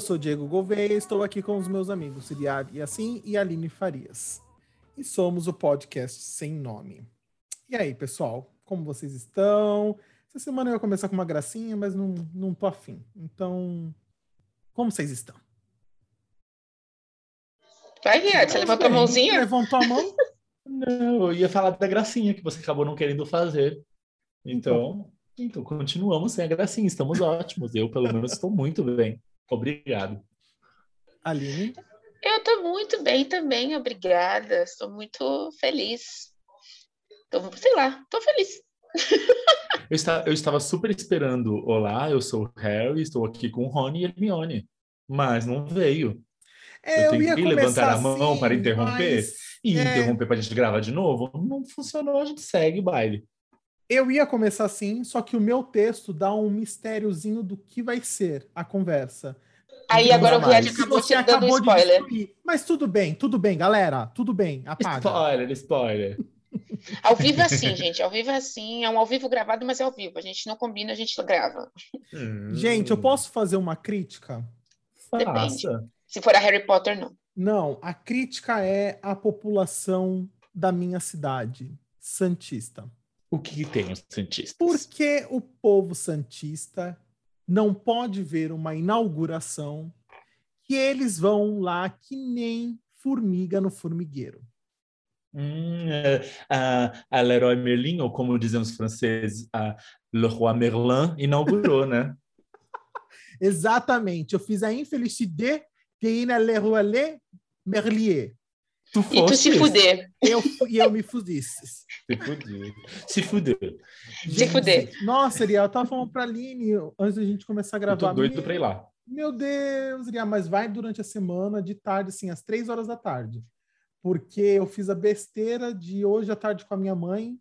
Eu sou Diego Gouveia e estou aqui com os meus amigos Riad Yassin e Aline Farias. E somos o podcast Sem Nome. E aí, pessoal, como vocês estão? Essa semana eu ia começar com uma gracinha, mas não, não tô afim. Então, como vocês estão? Vai, Riad, você levantou a mãozinha? Levantou a mão? Não, eu ia falar da gracinha que você acabou não querendo fazer. Então, então, continuamos sem a gracinha, estamos ótimos. Eu, pelo menos, estou muito bem. Obrigado. Aline? Eu estou muito bem também, obrigada. Estou muito feliz. Tô, sei lá, estou feliz. eu, está, eu estava super esperando. Olá, eu sou o Harry, estou aqui com o Rony e Hermione. Mas não veio. É, eu, eu tentei levantar a mão assim, para interromper mas, e é, interromper para a gente gravar de novo. Não funcionou, a gente segue o baile. Eu ia começar assim, só que o meu texto dá um mistériozinho do que vai ser a conversa. Aí Não agora o mais. acabou te dando acabou de spoiler. destruir. Mas tudo bem, tudo bem, galera. Tudo bem, apaga. Spoiler, spoiler. Ao vivo é assim, gente. Ao vivo é assim. É um ao vivo gravado, mas é ao vivo. A gente não combina, a gente grava. Hum, Gente, eu posso fazer uma crítica? Faça. Se for a Harry Potter, não. Não, a crítica é a população da minha cidade, Santista. O que, que tem os cientistas? Por que o povo Santista não pode ver uma inauguração que eles vão lá que nem formiga no formigueiro? Hum, é, a, a Leroy Merlin, ou como dizem os franceses, a Le Roi Merlin, inaugurou, né? Exatamente, eu fiz a infelicidade de ir na Leroy Le Merlier. Tu E tu se fuder. Eu, e eu me fudisse. Se fuder. Se fuder. Se fuder. Nossa, Ariel, eu tava falando pra Aline antes da gente começar a Eu gravar. tô doido meu, pra ir lá. meu Deus, Ariel, mas vai durante a semana, de tarde, assim, às três horas da tarde. Porque eu fiz a besteira de hoje à tarde com a minha mãe.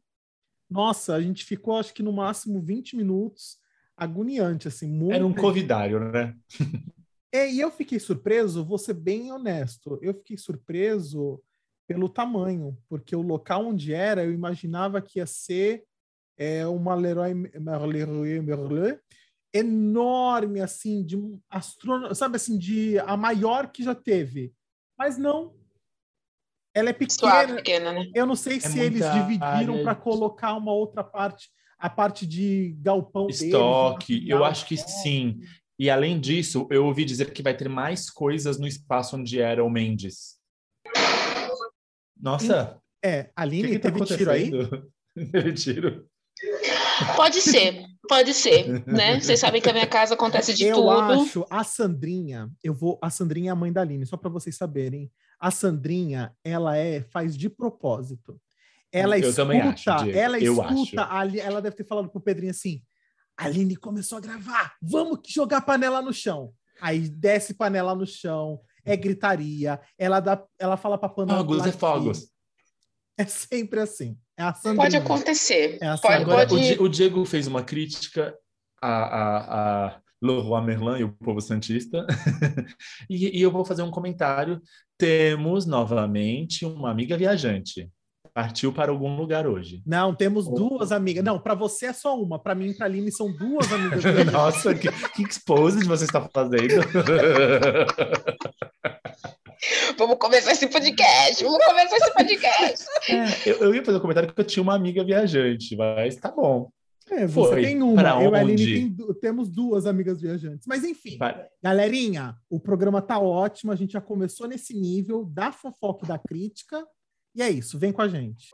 Nossa, a gente ficou, acho que no máximo 20 minutos, agoniante, assim. Muito Era um convidário, né? é, e eu fiquei surpreso, vou ser bem honesto, eu fiquei surpreso pelo tamanho, porque o local onde era, eu imaginava que ia ser é, uma Leroy Merlin, enorme, assim, de um astrono... sabe assim, de a maior que já teve. Mas não. Ela é Suave, pequena. pequena, né? Eu não sei se eles dividiram área para de- colocar uma outra parte, a parte de galpão deles, Estoque, material, eu acho que sim. E além disso, eu ouvi dizer que vai ter mais coisas no espaço onde era o Mendes. Nossa, É, o que, Aline, que tá teve tiro aí? Teve tiro. Pode ser, pode ser, né? Vocês sabem que a minha casa acontece de eu tudo. acho a Sandrinha, eu vou, a Sandrinha é a mãe da Aline, só para vocês saberem. A Sandrinha, ela é faz de propósito. Ela Eu escuta, também acho, Diego, ela eu escuta, acho. a ela deve ter falado pro Pedrinho assim: "A Aline começou a gravar, vamos que jogar panela no chão". Aí desce panela no chão, é gritaria, ela dá, ela fala para panela Fogos é fogos. É sempre assim. É a. Pode acontecer. É assim, pode, Agora, pode... o Diego fez uma crítica a, a, a Leroy Merlin e o povo santista. e, e eu vou fazer um comentário. Temos novamente uma amiga viajante. Partiu para algum lugar hoje. Não, temos Oh. duas amigas. Não, para você é só uma, para mim e para Aline são duas amigas. Nossa, que, que exposed você está fazendo. Vamos começar esse podcast. Vamos começar esse podcast. eu, eu ia fazer um comentário que eu tinha uma amiga viajante, mas tá bom. É, você Foi. tem uma, Pra eu e a Aline tem temos duas amigas viajantes. Mas enfim, galerinha, o programa tá ótimo, a gente já começou nesse nível da fofoca e da crítica. E é isso, vem com a gente.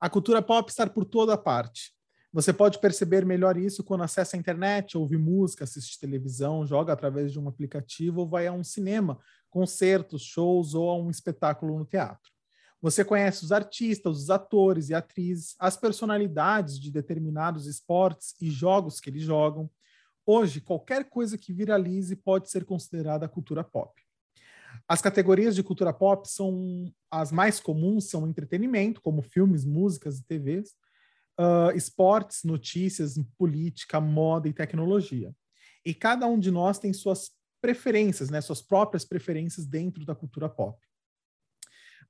A cultura pop está por toda parte. Você pode perceber melhor isso quando acessa a internet, ouve música, assiste televisão, joga através de um aplicativo ou vai a um cinema, concertos, shows ou a um espetáculo no teatro. Você conhece os artistas, os atores e atrizes, as personalidades de determinados esportes e jogos que eles jogam. Hoje, qualquer coisa que viralize pode ser considerada cultura pop. As categorias de cultura pop são as mais comuns são entretenimento, como filmes, músicas e TVs, uh, esportes, notícias, política, moda e tecnologia. E cada um de nós tem suas preferências, né, suas próprias preferências dentro da cultura pop.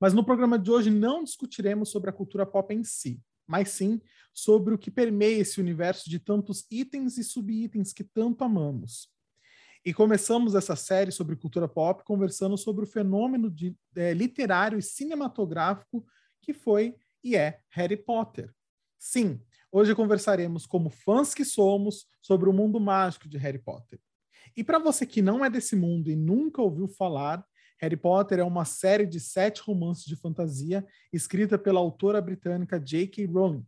Mas no programa de hoje não discutiremos sobre a cultura pop em si, mas sim sobre o que permeia esse universo de tantos itens e subitens que tanto amamos. E começamos essa série sobre cultura pop conversando sobre o fenômeno de, é, literário e cinematográfico que foi e é Harry Potter. Sim, hoje conversaremos como fãs que somos sobre o mundo mágico de Harry Potter. E para você que não é desse mundo e nunca ouviu falar, Harry Potter é uma série de sete romances de fantasia escrita pela autora britânica J.K. Rowling,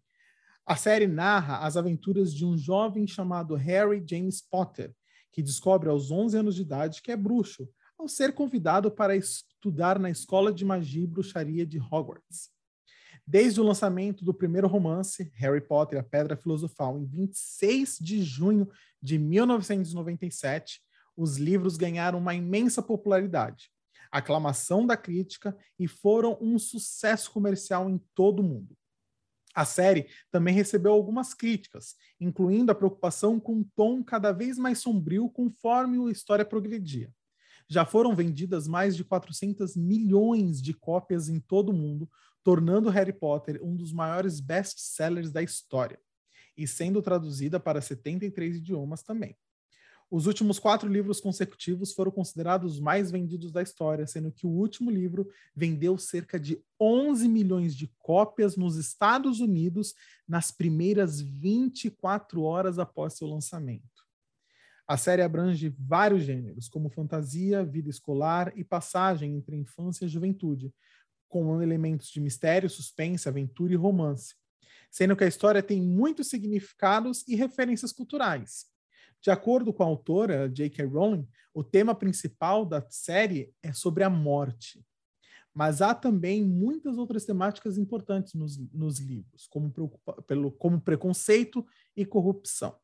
a série narra as aventuras de um jovem chamado Harry James Potter, que descobre aos 11 anos de idade que é bruxo, ao ser convidado para estudar na Escola de Magia e Bruxaria de Hogwarts. Desde o lançamento do primeiro romance, Harry Potter e a Pedra Filosofal, em 26 de junho de 1997, os livros ganharam uma imensa popularidade, aclamação da crítica e foram um sucesso comercial em todo o mundo. A série também recebeu algumas críticas, incluindo a preocupação com um tom cada vez mais sombrio conforme a história progredia. Já foram vendidas mais de 400 milhões de cópias em todo o mundo, tornando Harry Potter um dos maiores best-sellers da história, e sendo traduzida para 73 idiomas também. Os últimos quatro livros consecutivos foram considerados os mais vendidos da história, sendo que o último livro vendeu cerca de 11 milhões de cópias nos Estados Unidos nas primeiras 24 horas após seu lançamento. A série abrange vários gêneros, como fantasia, vida escolar e passagem entre infância e juventude, com elementos de mistério, suspense, aventura e romance, sendo que a história tem muitos significados e referências culturais. De acordo com a autora J.K. Rowling, o tema principal da série é sobre a morte. Mas há também muitas outras temáticas importantes nos, nos livros, como, pelo, como preconceito e corrupção.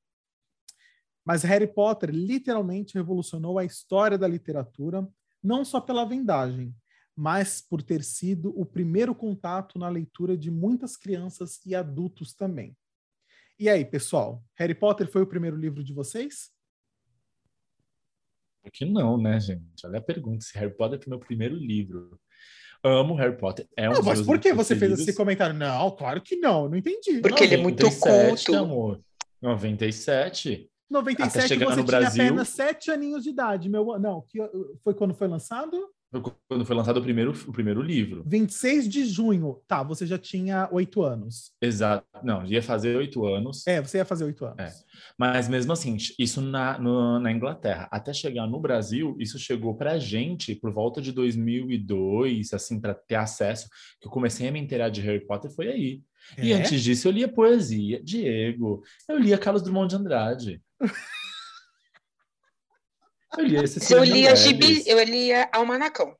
Mas Harry Potter literalmente revolucionou a história da literatura, não só pela vendagem, mas por ter sido o primeiro contato na leitura de muitas crianças e adultos também. E aí, pessoal, Harry Potter foi o primeiro livro de vocês? Que não, né, gente? Olha a pergunta, se Harry Potter foi meu primeiro livro. Amo Harry Potter. É um não, mas por que você fez esse comentário? Não, claro que não, não entendi. Porque 97, ele é muito culto. amor. 97. 97 você tinha Brasil... apenas sete aninhos de idade, meu. Não, que foi quando foi lançado? Quando foi lançado o primeiro, o primeiro livro. 26 de junho. Tá, você já tinha oito anos. Exato. Não, ia fazer oito anos. É, você ia fazer oito anos. É. Mas mesmo assim, isso na, no, na Inglaterra. Até chegar no Brasil, isso chegou pra gente por volta de 2002, assim, para ter acesso. Que eu comecei a me inteirar de Harry Potter foi aí. É? E antes disso, eu lia poesia. Diego, eu lia Carlos Drummond de Andrade. Eu lia esse eu lia gibi, eu lia Almanacão.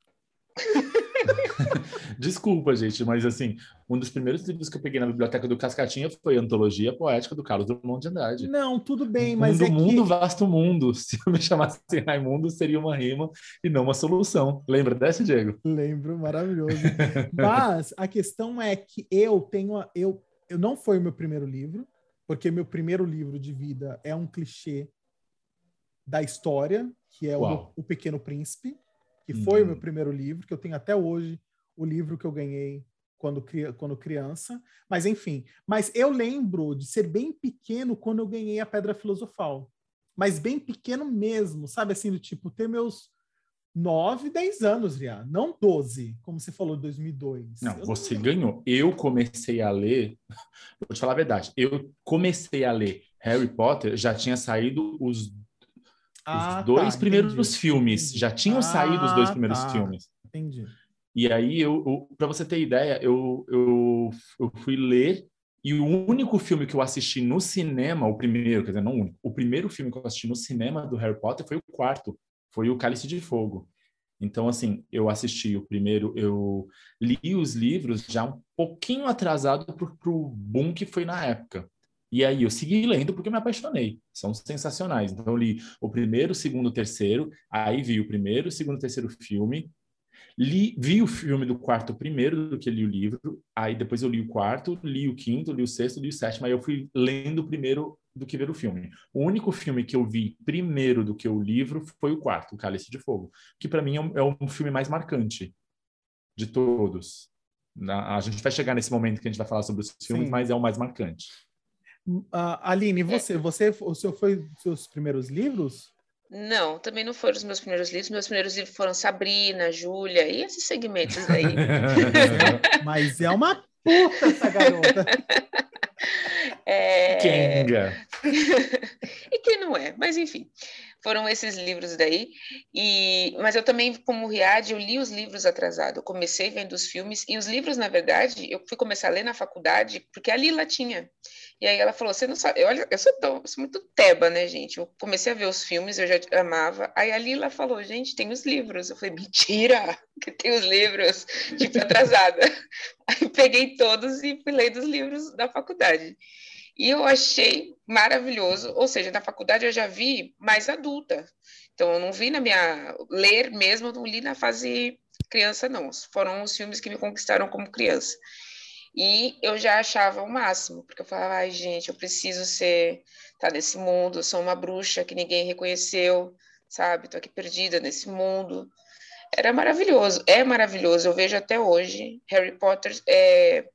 Desculpa, gente, mas assim, um dos primeiros livros que eu peguei na biblioteca do Cascatinha foi Antologia Poética do Carlos Drummond de Andrade. Não, tudo bem, mas. Mundo, é mundo, que... vasto mundo. Se eu me chamasse Raimundo, seria uma rima e não uma solução. Lembra dessa, Diego? Lembro, maravilhoso. mas a questão é que eu tenho. A, eu, eu não foi o meu primeiro livro, porque meu primeiro livro de vida é um clichê da história, que é o, o, Pequeno Príncipe, que uhum. foi o meu uhum. primeiro livro, que eu tenho até hoje o livro que eu ganhei quando, quando criança. Mas, enfim. Mas eu lembro de ser bem pequeno quando eu ganhei a Pedra Filosofal. Mas bem pequeno mesmo, sabe? Assim, do tipo, ter meus 9, 10 anos já, não 12, como você falou, 2002. Não, eu você não ganhou. Eu comecei a ler, vou te falar a verdade, eu comecei a ler Harry Potter, já tinha saído os ah, os dois tá, primeiros entendi, filmes. Já tinham ah, saído os dois primeiros tá, filmes. Entendi. E aí, eu, eu para você ter ideia, eu, eu, eu fui ler e o único filme que eu assisti no cinema, o primeiro, quer dizer, não o único, o primeiro filme que eu assisti no cinema do Harry Potter foi o quarto, foi o Cálice de Fogo. Então, assim, eu assisti o primeiro, eu li os livros já um pouquinho atrasado para o boom que foi na época. E aí eu segui lendo porque me apaixonei. São sensacionais. Então eu li o primeiro, o segundo, o terceiro, aí vi o primeiro, o segundo, o terceiro filme. Li, vi o filme do quarto primeiro do que li o livro, aí depois eu li o quarto, li o quinto, li o sexto, li o sétimo, aí eu fui lendo o primeiro do que ver o filme. O único filme que eu vi primeiro do que o livro foi o quarto, O Cálice de Fogo, que para mim é um, é um filme mais marcante de todos. A gente vai chegar nesse momento que a gente vai falar sobre os filmes, Sim. mas é o mais marcante. Uh, Aline, você, você, o seu foi seus primeiros livros? Não, também não foram os meus primeiros livros. Meus primeiros livros foram Sabrina, Júlia e esses segmentos aí. Mas é uma puta essa garota. É... Kenga. e quem não é? Mas enfim, foram esses livros daí. E mas eu também, como Riad, eu li os livros atrasado. Eu comecei vendo os filmes e os livros, na verdade, eu fui começar a ler na faculdade porque a Lila tinha. E aí ela falou: "Você não sabe, olha, eu sou, eu sou muito teba, né, gente? Eu comecei a ver os filmes, eu já amava. Aí a Lila falou: "Gente, tem os livros". Eu falei: "Mentira, que tem os livros". Tipo atrasada. aí peguei todos e fui ler dos livros da faculdade. E eu achei maravilhoso, ou seja, na faculdade eu já vi mais adulta. Então eu não vi na minha ler mesmo, não li na fase criança não. Foram os filmes que me conquistaram como criança. E eu já achava o máximo, porque eu falava, ai, gente, eu preciso ser, tá nesse mundo, eu sou uma bruxa que ninguém reconheceu, sabe? Tô aqui perdida nesse mundo. Era maravilhoso, é maravilhoso, eu vejo até hoje. Harry Potter é,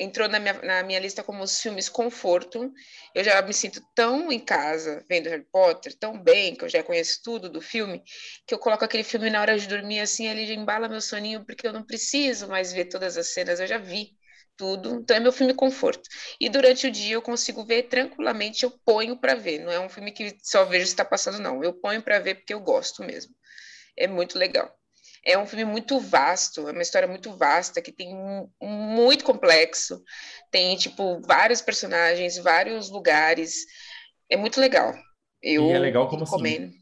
entrou na minha, na minha lista como os filmes conforto. Eu já me sinto tão em casa vendo Harry Potter, tão bem, que eu já conheço tudo do filme, que eu coloco aquele filme na hora de dormir assim, ele embala meu soninho, porque eu não preciso mais ver todas as cenas, eu já vi tudo, então é meu filme conforto. E durante o dia eu consigo ver tranquilamente, eu ponho para ver, não é um filme que só vejo se está passando, não. Eu ponho para ver porque eu gosto mesmo. É muito legal. É um filme muito vasto, é uma história muito vasta, que tem muito complexo, tem, tipo, vários personagens, vários lugares. É muito legal. Eu e é legal como assim, recomendo. assim,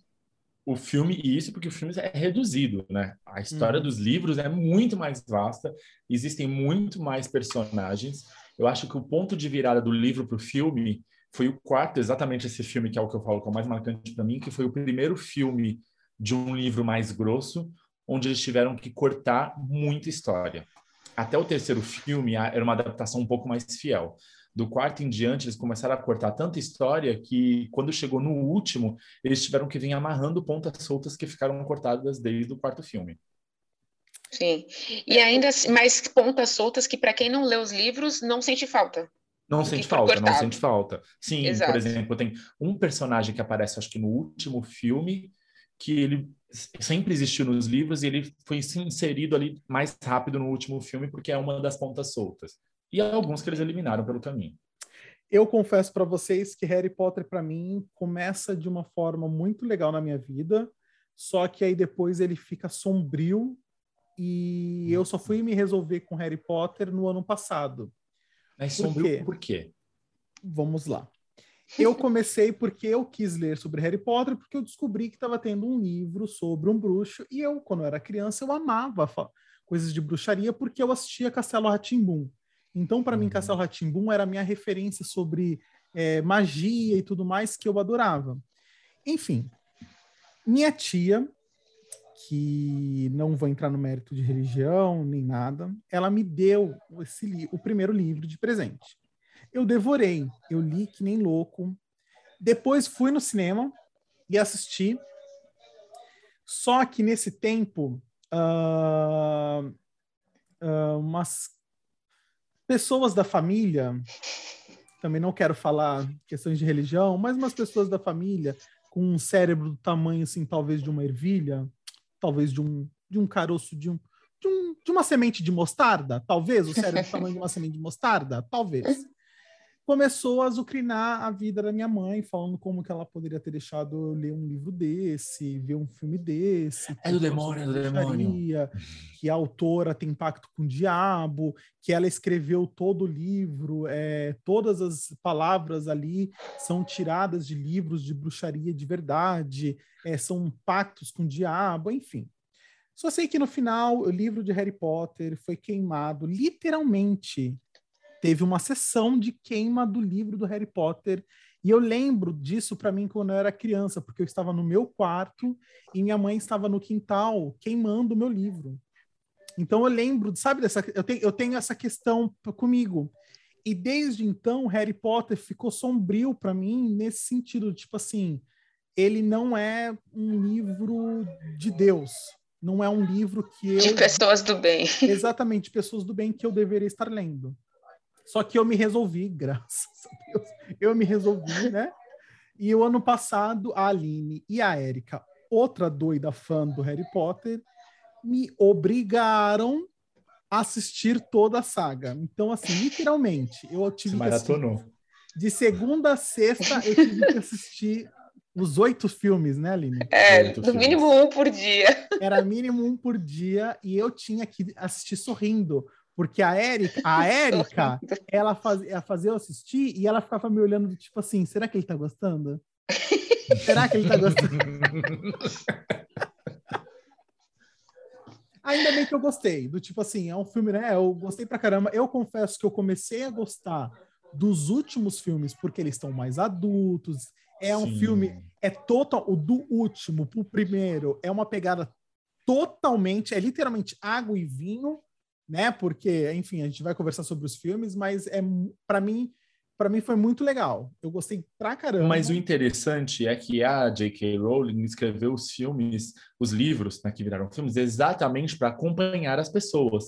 o filme, e isso porque o filme é reduzido, né? A história uhum. dos livros é muito mais vasta, existem muito mais personagens. Eu acho que o ponto de virada do livro para o filme foi o quarto, exatamente esse filme que é o que eu falo que é o mais marcante para mim, que foi o primeiro filme de um livro mais grosso, onde eles tiveram que cortar muita história. Até o terceiro filme era uma adaptação um pouco mais fiel do quarto em diante, eles começaram a cortar tanta história que, quando chegou no último, eles tiveram que vir amarrando pontas soltas que ficaram cortadas desde o quarto filme. Sim. E ainda mais pontas soltas que, para quem não lê os livros, não sente falta. Não sente falta, cortado. não sente falta. Sim, Exato. por exemplo, tem um personagem que aparece, acho que no último filme, que ele sempre existiu nos livros e ele foi inserido ali mais rápido no último filme porque é uma das pontas soltas e alguns que eles eliminaram pelo caminho. Eu confesso para vocês que Harry Potter para mim começa de uma forma muito legal na minha vida, só que aí depois ele fica sombrio e eu só fui me resolver com Harry Potter no ano passado. Mas sombrio por quê? por quê? Vamos lá. Eu comecei porque eu quis ler sobre Harry Potter, porque eu descobri que estava tendo um livro sobre um bruxo, e eu, quando eu era criança, eu amava coisas de bruxaria, porque eu assistia Castelo Ratimbum. Então, para uhum. mim, Castelo Ratimbum era a minha referência sobre é, magia e tudo mais que eu adorava. Enfim, minha tia, que não vou entrar no mérito de religião nem nada, ela me deu esse o primeiro livro de presente. Eu devorei, eu li que nem louco. Depois fui no cinema e assisti. Só que nesse tempo, uh, uh, umas pessoas da família, também não quero falar questões de religião, mas umas pessoas da família com um cérebro do tamanho, assim, talvez de uma ervilha, talvez de um, de um caroço de um, de, um, de uma semente de mostarda, talvez, o cérebro do tamanho de uma semente de mostarda, talvez começou a azucrinar a vida da minha mãe, falando como que ela poderia ter deixado eu ler um livro desse, ver um filme desse. É do demônio, é do demônio. Que a autora tem pacto com o diabo, que ela escreveu todo o livro, é, todas as palavras ali são tiradas de livros de bruxaria de verdade, é, são pactos com o diabo, enfim. Só sei que no final o livro de Harry Potter foi queimado literalmente teve uma sessão de queima do livro do Harry Potter. E eu lembro disso para mim quando eu era criança, porque eu estava no meu quarto e minha mãe estava no quintal queimando o meu livro. Então eu lembro, sabe dessa, eu tenho, eu tenho essa questão comigo. E desde então Harry Potter ficou sombrio para mim nesse sentido, tipo assim, ele não é um livro de Deus, não é um livro que eu. De pessoas do bem. Exatamente, de pessoas do bem que eu deveria estar lendo. Só que eu me resolvi, graças a Deus, eu me resolvi, né? E o ano passado, a Aline e a Érica, outra doida fã do Harry Potter, me obrigaram a assistir toda a saga. Então, assim, literalmente, eu tive Se que assistir, de segunda a sexta, eu tive que assistir os oito filmes, né, Aline? É, Oito no filmes. mínimo um por dia. Era mínimo um por dia e eu tinha que assistir sorrindo. Porque a Érica, a Érica, ela fazia, ela fazia eu assistir e ela ficava me olhando, tipo assim, será que ele tá gostando? será que ele tá gostando? Ainda bem que eu gostei, do tipo assim, é um filme, né? Eu gostei pra caramba. Eu confesso que eu comecei a gostar dos últimos filmes porque eles estão mais adultos. É um Sim. filme, é total, o do último pro primeiro é uma pegada totalmente, é literalmente água e vinho, né? Porque, enfim, a gente vai conversar sobre os filmes, mas é para mim, para mim foi muito legal. Eu gostei pra caramba. Mas o interessante é que a J.K. Rowling escreveu os filmes, os livros, né, que viraram filmes, exatamente para acompanhar as pessoas.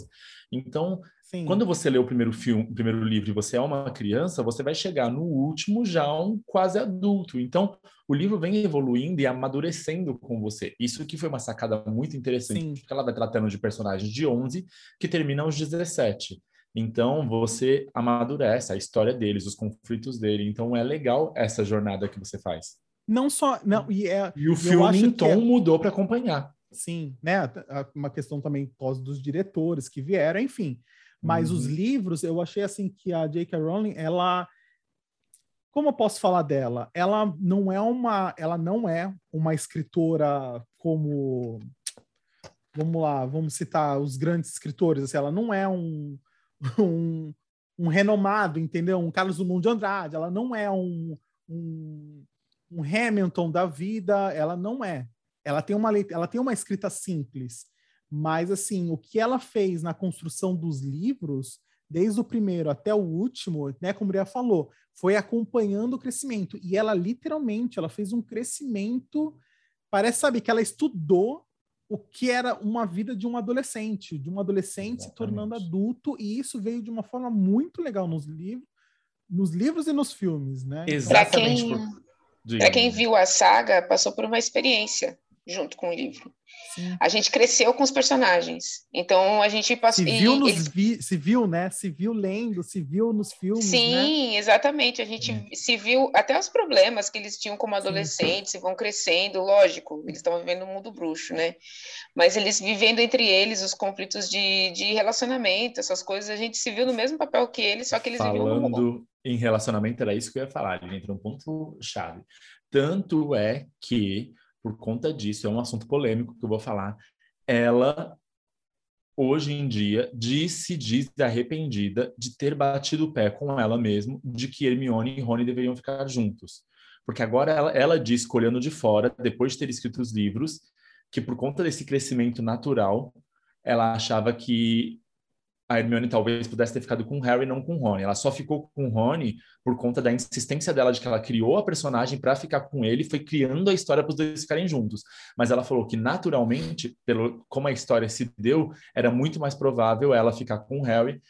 Então, Sim. quando você lê o primeiro filme, o primeiro livro e você é uma criança, você vai chegar no último já um quase adulto. Então, o livro vem evoluindo e amadurecendo com você. Isso que foi uma sacada muito interessante, Sim. porque ela vai tratando de personagens de 11 que terminam aos 17. Então, você amadurece a história deles, os conflitos dele. Então, é legal essa jornada que você faz. não só, não, e é E o filme em tom é- mudou para acompanhar. Sim, né? Uma questão também pós dos diretores que vieram, enfim. Mas os Uhum. livros, eu achei assim que a J.K. Rowling, ela como eu posso falar dela? Ela não é uma, ela não é uma escritora como vamos lá, vamos citar os grandes escritores, assim, ela não é um, um, um renomado, entendeu? Um Carlos Drummond de Andrade, ela não é um, um, um Hamilton da vida, ela não é. Ela tem uma ela tem uma escrita simples, mas assim, o que ela fez na construção dos livros, desde o primeiro até o último, né, como o Ria falou, foi acompanhando o crescimento e ela literalmente, ela fez um crescimento, parece sabe que ela estudou o que era uma vida de um adolescente, de um adolescente se tornando Exatamente. adulto, e isso veio de uma forma muito legal nos livros, nos livros e nos filmes, né? Exatamente. quem- por-. Para quem viu a saga, passou por uma experiência junto com o livro. sim. A gente cresceu com os personagens. Então a gente passou. Se e viu, nos eles- vi, se viu, né? Se viu lendo, se viu nos filmes, né? Sim, exatamente. A gente É. se viu até os problemas que eles tinham como adolescentes e vão crescendo, lógico, eles estão vivendo um mundo bruxo, né? Mas eles vivendo entre eles os conflitos de, de relacionamento, essas coisas, a gente se viu no mesmo papel que eles, só que eles viviam no mundo. Falando em relacionamento, era isso que eu ia falar. Ele entra um ponto chave. Tanto é que, por conta disso, é um assunto polêmico que eu vou falar. Ela, hoje em dia, diz, se diz arrependida de ter batido o pé com ela mesma de que Hermione e Rony deveriam ficar juntos. Porque agora ela, ela diz, olhando de fora, depois de ter escrito os livros, que por conta desse crescimento natural, ela achava que a Hermione talvez pudesse ter ficado com o Harry, não com o Rony. Ela só ficou com o Rony por conta da insistência dela de que ela criou a personagem para ficar com ele, foi criando a história para os dois ficarem juntos. Mas ela falou que naturalmente, pelo como a história se deu, era muito mais provável ela ficar com o Harry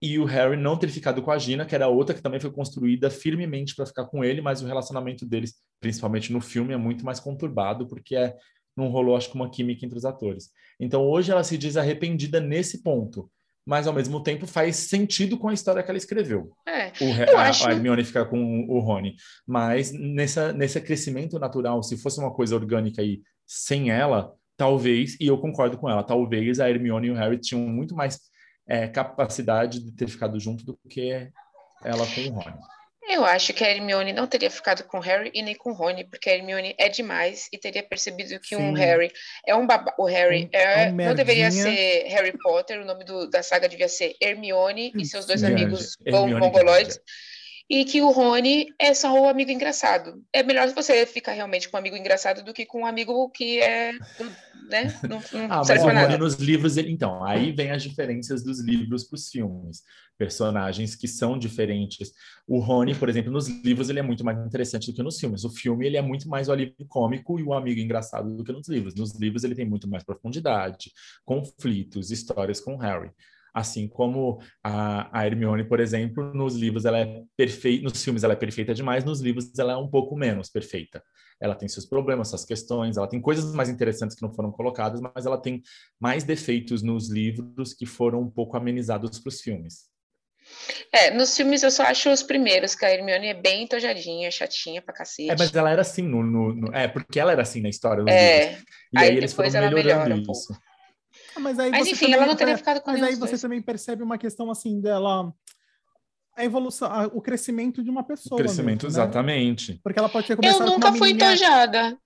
e o Harry não ter ficado com a Gina, que era outra que também foi construída firmemente para ficar com ele, mas o relacionamento deles, principalmente no filme, é muito mais conturbado porque é, não rolou, acho que, uma química entre os atores. Então, hoje ela se diz arrependida nesse ponto mas ao mesmo tempo faz sentido com a história que ela escreveu. É, O, a, acho- a Hermione ficar com o Rony. Mas nessa, nesse crescimento natural, se fosse uma coisa orgânica aí sem ela, talvez, e eu concordo com ela, talvez a Hermione e o Harry tinham muito mais é, capacidade de ter ficado junto do que ela com o Rony. Eu acho que a Hermione não teria ficado com o Harry e nem com o Rony, porque a Hermione é demais e teria percebido que um Sim. Harry é um baba... O Harry Um- é... um não deveria ser Harry Potter, o nome do- da saga devia ser Hermione e seus dois amigos Hermione mongoloides. grande. E que o Rony é só o amigo engraçado. É melhor você ficar realmente com um amigo engraçado do que com um amigo que é, né? Não, não ah, mas o Rony nos livros, ele, então, aí vem as diferenças dos livros para os filmes. Personagens que são diferentes. O Rony, por exemplo, nos livros ele é muito mais interessante do que nos filmes. O filme ele é muito mais o alívio cômico e o amigo engraçado do que nos livros. Nos livros ele tem muito mais profundidade, conflitos, histórias com Harry. Assim como a, a Hermione, por exemplo, nos livros ela é perfeita, nos filmes ela é perfeita demais, nos livros ela é um pouco menos perfeita. Ela tem seus problemas, suas questões, ela tem coisas mais interessantes que não foram colocadas, mas ela tem mais defeitos nos livros que foram um pouco amenizados para os filmes. É, nos filmes eu só acho os primeiros, que a Hermione é bem tojadinha, chatinha pra cacete. É, mas ela era assim no, no, no É, porque ela era assim na história dos é, livros. E aí, aí eles foram melhorando um isso. Pouco. Ah, mas aí mas enfim, ela não teria ficado com Mas aí você dois. também percebe uma questão assim dela a evolução, a, o crescimento de uma pessoa. O crescimento, mesmo, né? exatamente. Porque ela pode ter começado Eu nunca fui tojada.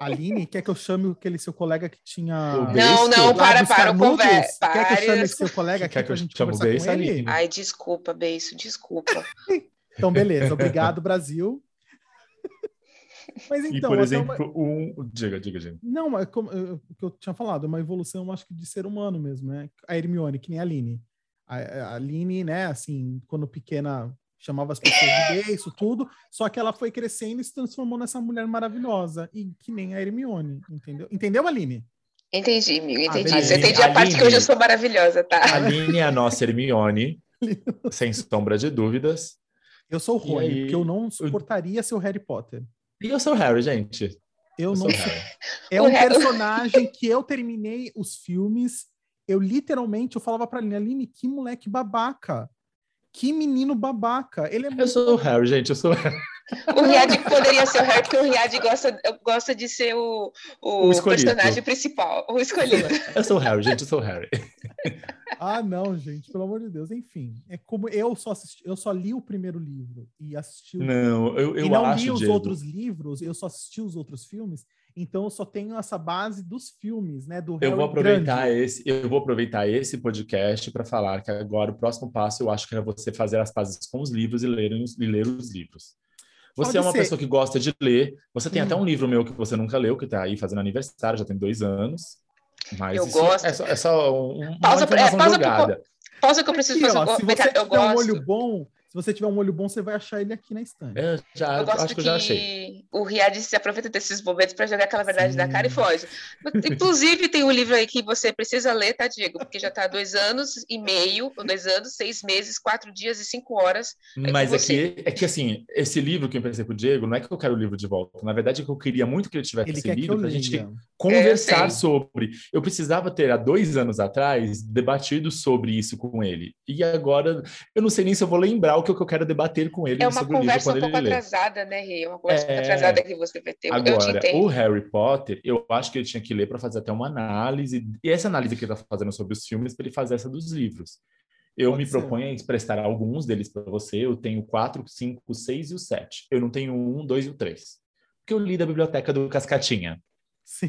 Aline, quer que eu chame aquele seu colega que tinha. Não, não, para, para, conversa. Quer que eu chame esse seu colega aqui quer que a gente chame o Beijo, Aline? Ai, desculpa, Beijo, desculpa. então, beleza, obrigado, Brasil. Mas então, e, por exemplo, uma... um. Diga, diga, gente. Não, é como o que eu tinha falado, é uma evolução, acho que, de ser humano mesmo, né? A Hermione, que nem a Aline. A, a Aline, né, assim, quando pequena, chamava as pessoas de beijo, tudo, só que ela foi crescendo e se transformou nessa mulher maravilhosa, e que nem a Hermione, entendeu? Entendeu, Aline? Entendi, amigo, ah, entendi. Ah, Você entende a Aline, parte que hoje eu sou maravilhosa, tá? A Aline é a nossa Hermione, sem sombra de dúvidas. Eu sou o Rony, aí, porque eu não suportaria ser o Harry Potter. E eu sou o Harry, gente. Eu, eu não sou. É um personagem que eu terminei os filmes. Eu literalmente eu falava pra Aline, Aline, que moleque babaca. Que menino babaca. Ele é Eu sou o Harry, gente. Eu sou o Harry. O Riad poderia ser o Harry, porque o Riad gosta, gosta de ser o, o, o personagem principal, o escolhido. Eu sou o Harry, gente, eu sou o Harry. Ah, não, gente, pelo amor de Deus. Enfim, é como eu só assisti, eu só li o primeiro livro e assisti o Não, eu, eu e não acho, li os Diego. outros livros, eu só assisti os outros filmes. Então eu só tenho essa base dos filmes, né? Do eu Harry vou aproveitar grande. esse, eu vou aproveitar esse podcast para falar que agora o próximo passo eu acho que é você fazer as pazes com os livros e ler, e ler os livros. Você Pode é uma ser. pessoa que gosta de ler. Você tem hum. até um livro meu que você nunca leu, que está aí fazendo aniversário, já tem dois anos. Mas eu gosto. É só, é só um, pausa, uma informação é, pausa jogada. Pro, pausa que eu preciso aqui, fazer. Ó, se você eu tiver gosto. um olho bom, se você tiver um olho bom, você vai achar ele aqui na estante. Eu já eu acho que, que eu já achei. O Riad se aproveita desses momentos para jogar aquela verdade Sim. da cara e foge. Inclusive, tem um livro aí que você precisa ler, tá, Diego? Porque já está dois anos e meio, dois anos, seis meses, quatro dias e cinco horas. Mas é que, é que, assim, esse livro que eu pensei pro Diego, não é que eu quero o livro de volta. Na verdade, é que eu queria muito que ele tivesse ele esse livro para a gente conversar é, sobre. Eu precisava ter, há dois anos atrás, debatido sobre isso com ele. E agora, eu não sei nem se eu vou lembrar o que eu quero debater com ele. É uma conversa um pouco atrasada, né, Rê? É uma conversa é... atrasada que você vai ter. Agora, o Harry Potter, eu acho que ele tinha que ler para fazer até uma análise, e essa análise que ele está fazendo sobre os filmes, para ele fazer essa dos livros. Eu Pode me ser. proponho a emprestar alguns deles para você. Eu tenho quatro, cinco, seis e o sete. Eu não tenho um, dois e o três. Porque eu li da biblioteca do Cascatinha. Sim.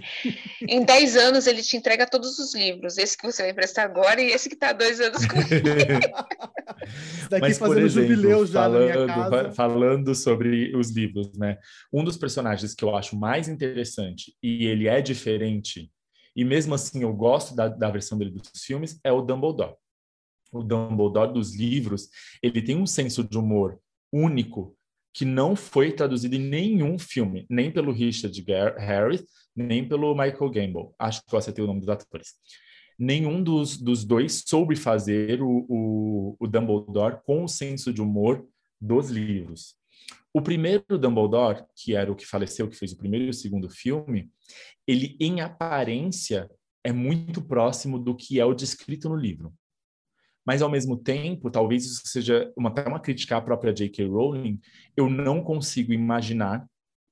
Em 10 anos ele te entrega todos os livros, esse que você vai emprestar agora e esse que está há dois anos com Daqui Mas, fazendo exemplo, jubileu já falando, falando sobre os livros, né? Um dos personagens que eu acho mais interessante e ele é diferente, e mesmo assim eu gosto da, da versão dele dos filmes, é o Dumbledore. O Dumbledore dos livros, ele tem um senso de humor único que não foi traduzido em nenhum filme, nem pelo Richard Harris, nem pelo Michael Gambon. Acho que eu acertei o nome dos atores. Nenhum dos, dos dois soube fazer o, o, o Dumbledore com o senso de humor dos livros. O primeiro Dumbledore, que era o que faleceu, que fez o primeiro e o segundo filme, ele, em aparência, é muito próximo do que é o descrito no livro. Mas, ao mesmo tempo, talvez isso seja uma, até uma crítica à própria J.K. Rowling, eu não consigo imaginar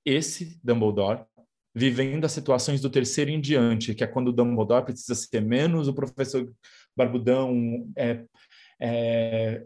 esse Dumbledore vivendo as situações do terceiro em diante, que é quando o Dumbledore precisa ser menos o professor barbudão, é, é,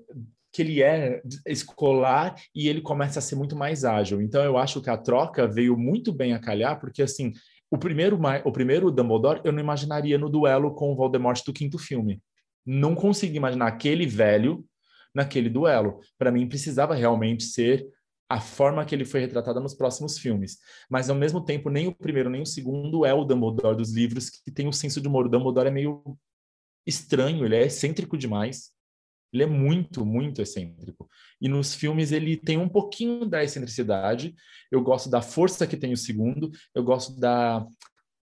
que ele é escolar e ele começa a ser muito mais ágil. Então eu acho que a troca veio muito bem a calhar, porque assim, o primeiro, o primeiro Dumbledore eu não imaginaria no duelo com o Voldemort do quinto filme. Não consigo imaginar aquele velho naquele duelo. Para mim, precisava realmente ser a forma que ele foi retratado nos próximos filmes. Mas, ao mesmo tempo, nem o primeiro nem o segundo é o Dumbledore dos livros, que tem o senso de humor. O Dumbledore é meio estranho, ele é excêntrico demais. Ele é muito, muito excêntrico. E nos filmes ele tem um pouquinho da excentricidade. Eu gosto da força que tem o segundo, eu gosto da,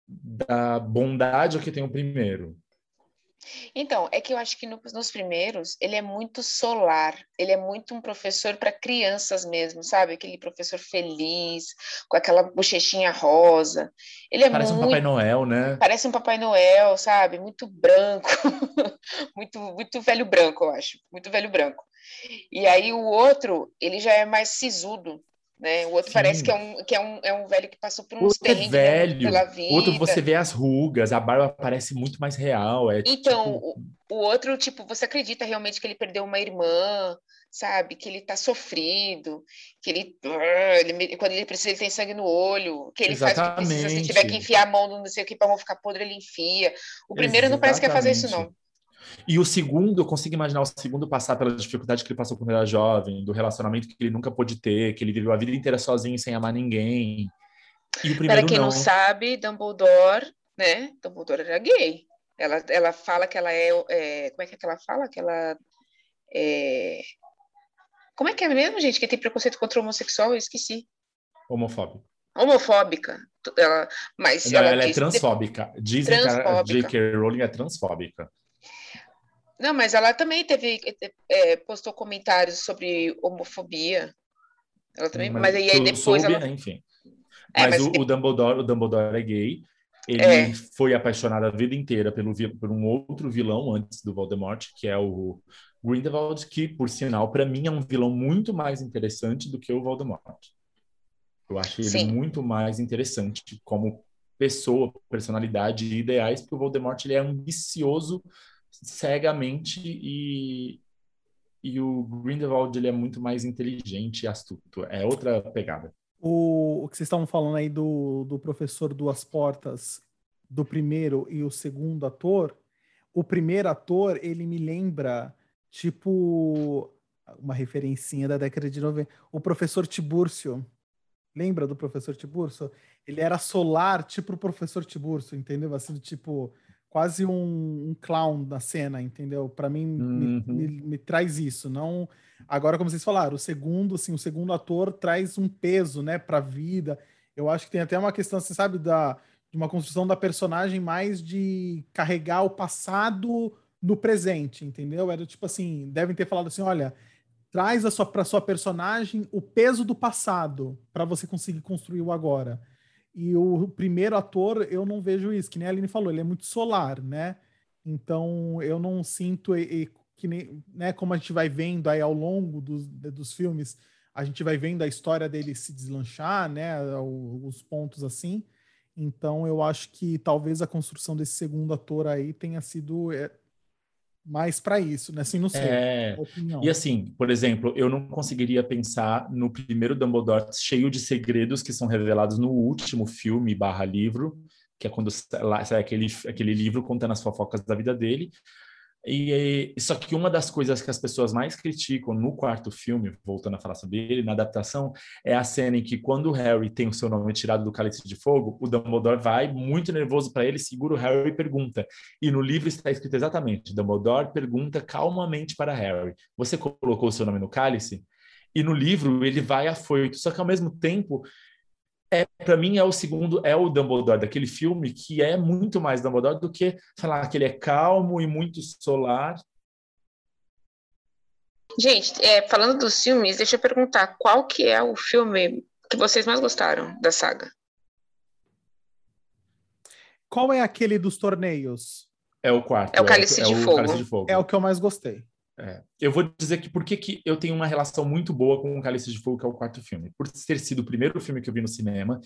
da bondade que tem o primeiro. Então, é que eu acho que no, nos primeiros ele é muito solar, ele é muito um professor para crianças mesmo, sabe? Aquele professor feliz, com aquela bochechinha rosa. Ele é Parece muito, um Papai Noel, né? Parece um Papai Noel, sabe? Muito branco, muito, muito velho branco, eu acho, muito velho branco. E aí o outro, ele já é mais sisudo, né? O outro Sim. parece que, é um, que é, um, é um velho que passou por uns é velho. pela vida. Outro você vê as rugas, a barba parece muito mais real. É, então, tipo... o, o outro, tipo, você acredita realmente que ele perdeu uma irmã, sabe? Que ele tá sofrido, que ele, ele quando ele precisa, ele tem sangue no olho, que ele Exatamente. faz o que precisa, se tiver que enfiar a mão no não sei o que para não ficar podre, ele enfia. O primeiro Exatamente. não parece que ia fazer isso, não. E o segundo, eu consigo imaginar o segundo passar pela dificuldade que ele passou quando era jovem, do relacionamento que ele nunca pôde ter, que ele viveu a vida inteira sozinho, sem amar ninguém. E o primeiro Para quem não. não sabe, Dumbledore, né? Dumbledore era gay. Ela, ela fala que ela é, é Como é que, é que ela fala? Que ela é. Como é que é mesmo, gente? Que tem preconceito contra o homossexual? Eu esqueci. Homofóbico. Homofóbica. Ela, mas não, ela, ela é transfóbica. Dizem transfóbica. que a J.K. Rowling é transfóbica. Não, mas ela também teve é, postou comentários sobre homofobia. Ela também, mas, mas aí, aí depois soube, ela... enfim. É, mas, mas o, o, Dumbledore, o Dumbledore é gay. Ele é. foi apaixonado a vida inteira pelo, por um outro vilão antes do Voldemort, que é o Grindelwald, que, por sinal, para mim é um vilão muito mais interessante do que o Voldemort. Eu acho ele Sim. muito mais interessante como pessoa, personalidade e ideais, porque o Voldemort ele é ambicioso cegamente e, e o Grindelwald ele é muito mais inteligente e astuto. É outra pegada. O, o que vocês estavam falando aí do, do professor Duas Portas, do primeiro e o segundo ator, o primeiro ator, ele me lembra, tipo, uma referencinha da década de 90, o professor Tibúrcio. Lembra do professor Tibúrcio? Ele era solar, tipo o professor Tibúrcio, entendeu? Assim, tipo, quase um, um clown na cena, entendeu? Para mim, uhum. me, me, me, traz isso. Não, agora como vocês falaram, o segundo, assim, o segundo ator traz um peso, né, para a vida. Eu acho que tem até uma questão, você sabe, da de uma construção da personagem mais de carregar o passado no presente, entendeu? Era tipo assim, devem ter falado assim, olha, traz a sua para sua personagem o peso do passado para você conseguir construir o agora. E o primeiro ator, eu não vejo isso, que nem a Aline falou, ele é muito solar, né? Então eu não sinto e, e, que nem, né, como a gente vai vendo aí ao longo dos, dos filmes, a gente vai vendo a história dele se deslanchar, né? Os pontos assim. Então eu acho que talvez a construção desse segundo ator aí tenha sido é, mais para isso, né? Assim, não sei. É... E assim, por exemplo, eu não conseguiria pensar no primeiro Dumbledore cheio de segredos que são revelados no último filme barra livro, que é quando sai aquele, aquele livro contando as fofocas da vida dele. E, só que uma das coisas que as pessoas mais criticam no quarto filme, voltando a falar sobre ele, na adaptação, é a cena em que quando o Harry tem o seu nome tirado do cálice de fogo, o Dumbledore vai muito nervoso para ele, segura o Harry e pergunta. E no livro está escrito exatamente: Dumbledore pergunta calmamente para Harry: Você colocou o seu nome no cálice? E no livro ele vai afoito. Só que ao mesmo tempo é para mim é o segundo é o Dumbledore daquele filme que é muito mais Dumbledore do que falar que ele é calmo e muito solar. Gente, é, falando dos filmes, deixa eu perguntar qual que é o filme que vocês mais gostaram da saga? Qual é aquele dos torneios? É o quarto. É o Cálice, é, de, é fogo. Cálice de Fogo. É o que eu mais gostei. É. Eu vou dizer que por que eu tenho uma relação muito boa com o Cálice de Fogo, que é o quarto filme. Por ter sido o primeiro filme que eu vi no cinema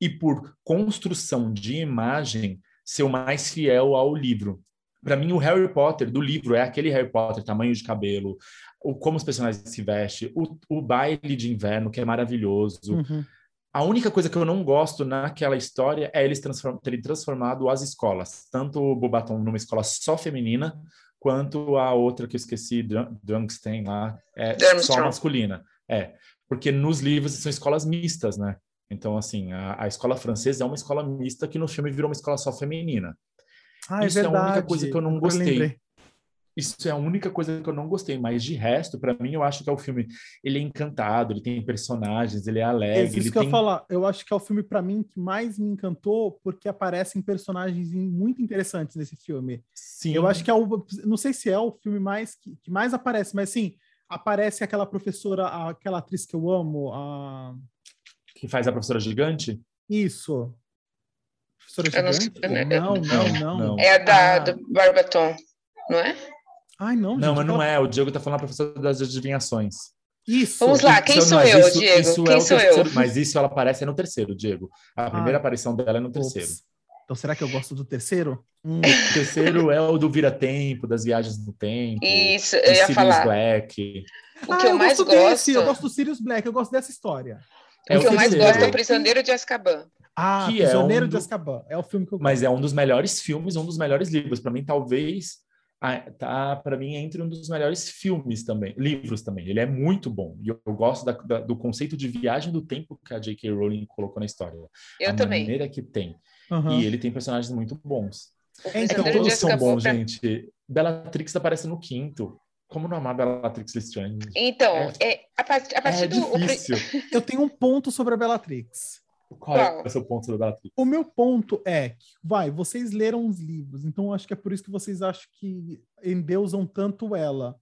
e por construção de imagem ser o mais fiel ao livro. Para mim, o Harry Potter do livro é aquele Harry Potter, tamanho de cabelo, o, como os personagens se vestem, o, o baile de inverno, que é maravilhoso. Uhum. A única coisa que eu não gosto naquela história é eles transform terem transformado as escolas, tanto o Bobaton numa escola só feminina, quanto a outra que eu esqueci, Drun- Drunkstain lá, é só masculina. É, porque nos livros são escolas mistas, né? Então, assim, a, a escola francesa é uma escola mista que no filme virou uma escola só feminina. Ah, Isso é a única coisa que eu não gostei. lembrei. Isso é a única coisa que eu não gostei, mas de resto, pra mim, eu acho que é o filme. Ele é encantado, ele tem personagens, ele é É alegre, isso ele que eu tem ia falar. Eu acho que é o filme, pra mim, que mais me encantou, porque aparecem personagens muito interessantes nesse filme. Sim, Eu acho que é o. Não sei se é o filme mais que, que mais aparece, mas assim, aparece aquela professora, aquela atriz que eu amo, a. que faz a professora gigante. Isso. Professora Eu não Gigante? eu Não, não, não. não. É a da, Ah. do Barbaton, não é? Ai, não, Não, gente, mas não é. O Diego tá falando a professora das adivinhações. Isso. Vamos lá, quem Isso- sou eu, isso- Diego? isso é quem o sou terceiro- eu? Mas isso ela aparece no terceiro, Diego. A primeira Ah. aparição dela é no Ops. terceiro. Então será que eu gosto do terceiro? Hum, O terceiro é o do vira-tempo, das viagens no tempo. Isso, eu ia Sirius falar. Black. O ah, que eu, mais gosto gosto, desse, eu gosto do Sirius Black, eu gosto dessa história. É o que eu mais terceiro. gosto é o Prisioneiro de Azkaban. Ah, Que é Prisioneiro um de do- Azkaban. É o filme que eu gosto. Mas é um dos melhores filmes, um dos melhores livros. Para mim, talvez ah, tá para mim entre um dos melhores filmes também, livros também. Ele é muito bom e eu, eu gosto da- da- do conceito de viagem do tempo que a J.K. Rowling colocou na história. Eu a também. maneira que tem. Aham. E ele tem personagens muito bons. É, então, Então, todos são bons, pra- gente. Bellatrix aparece no quinto. Como não amar Bellatrix Lestrange? Então, é, a, part- a partir É do. difícil. Eu tenho um ponto sobre a Bellatrix. Qual é o seu ponto da? O meu ponto é que, vai, vocês leram os livros, então acho que é por isso que vocês acham que endeusam tanto ela.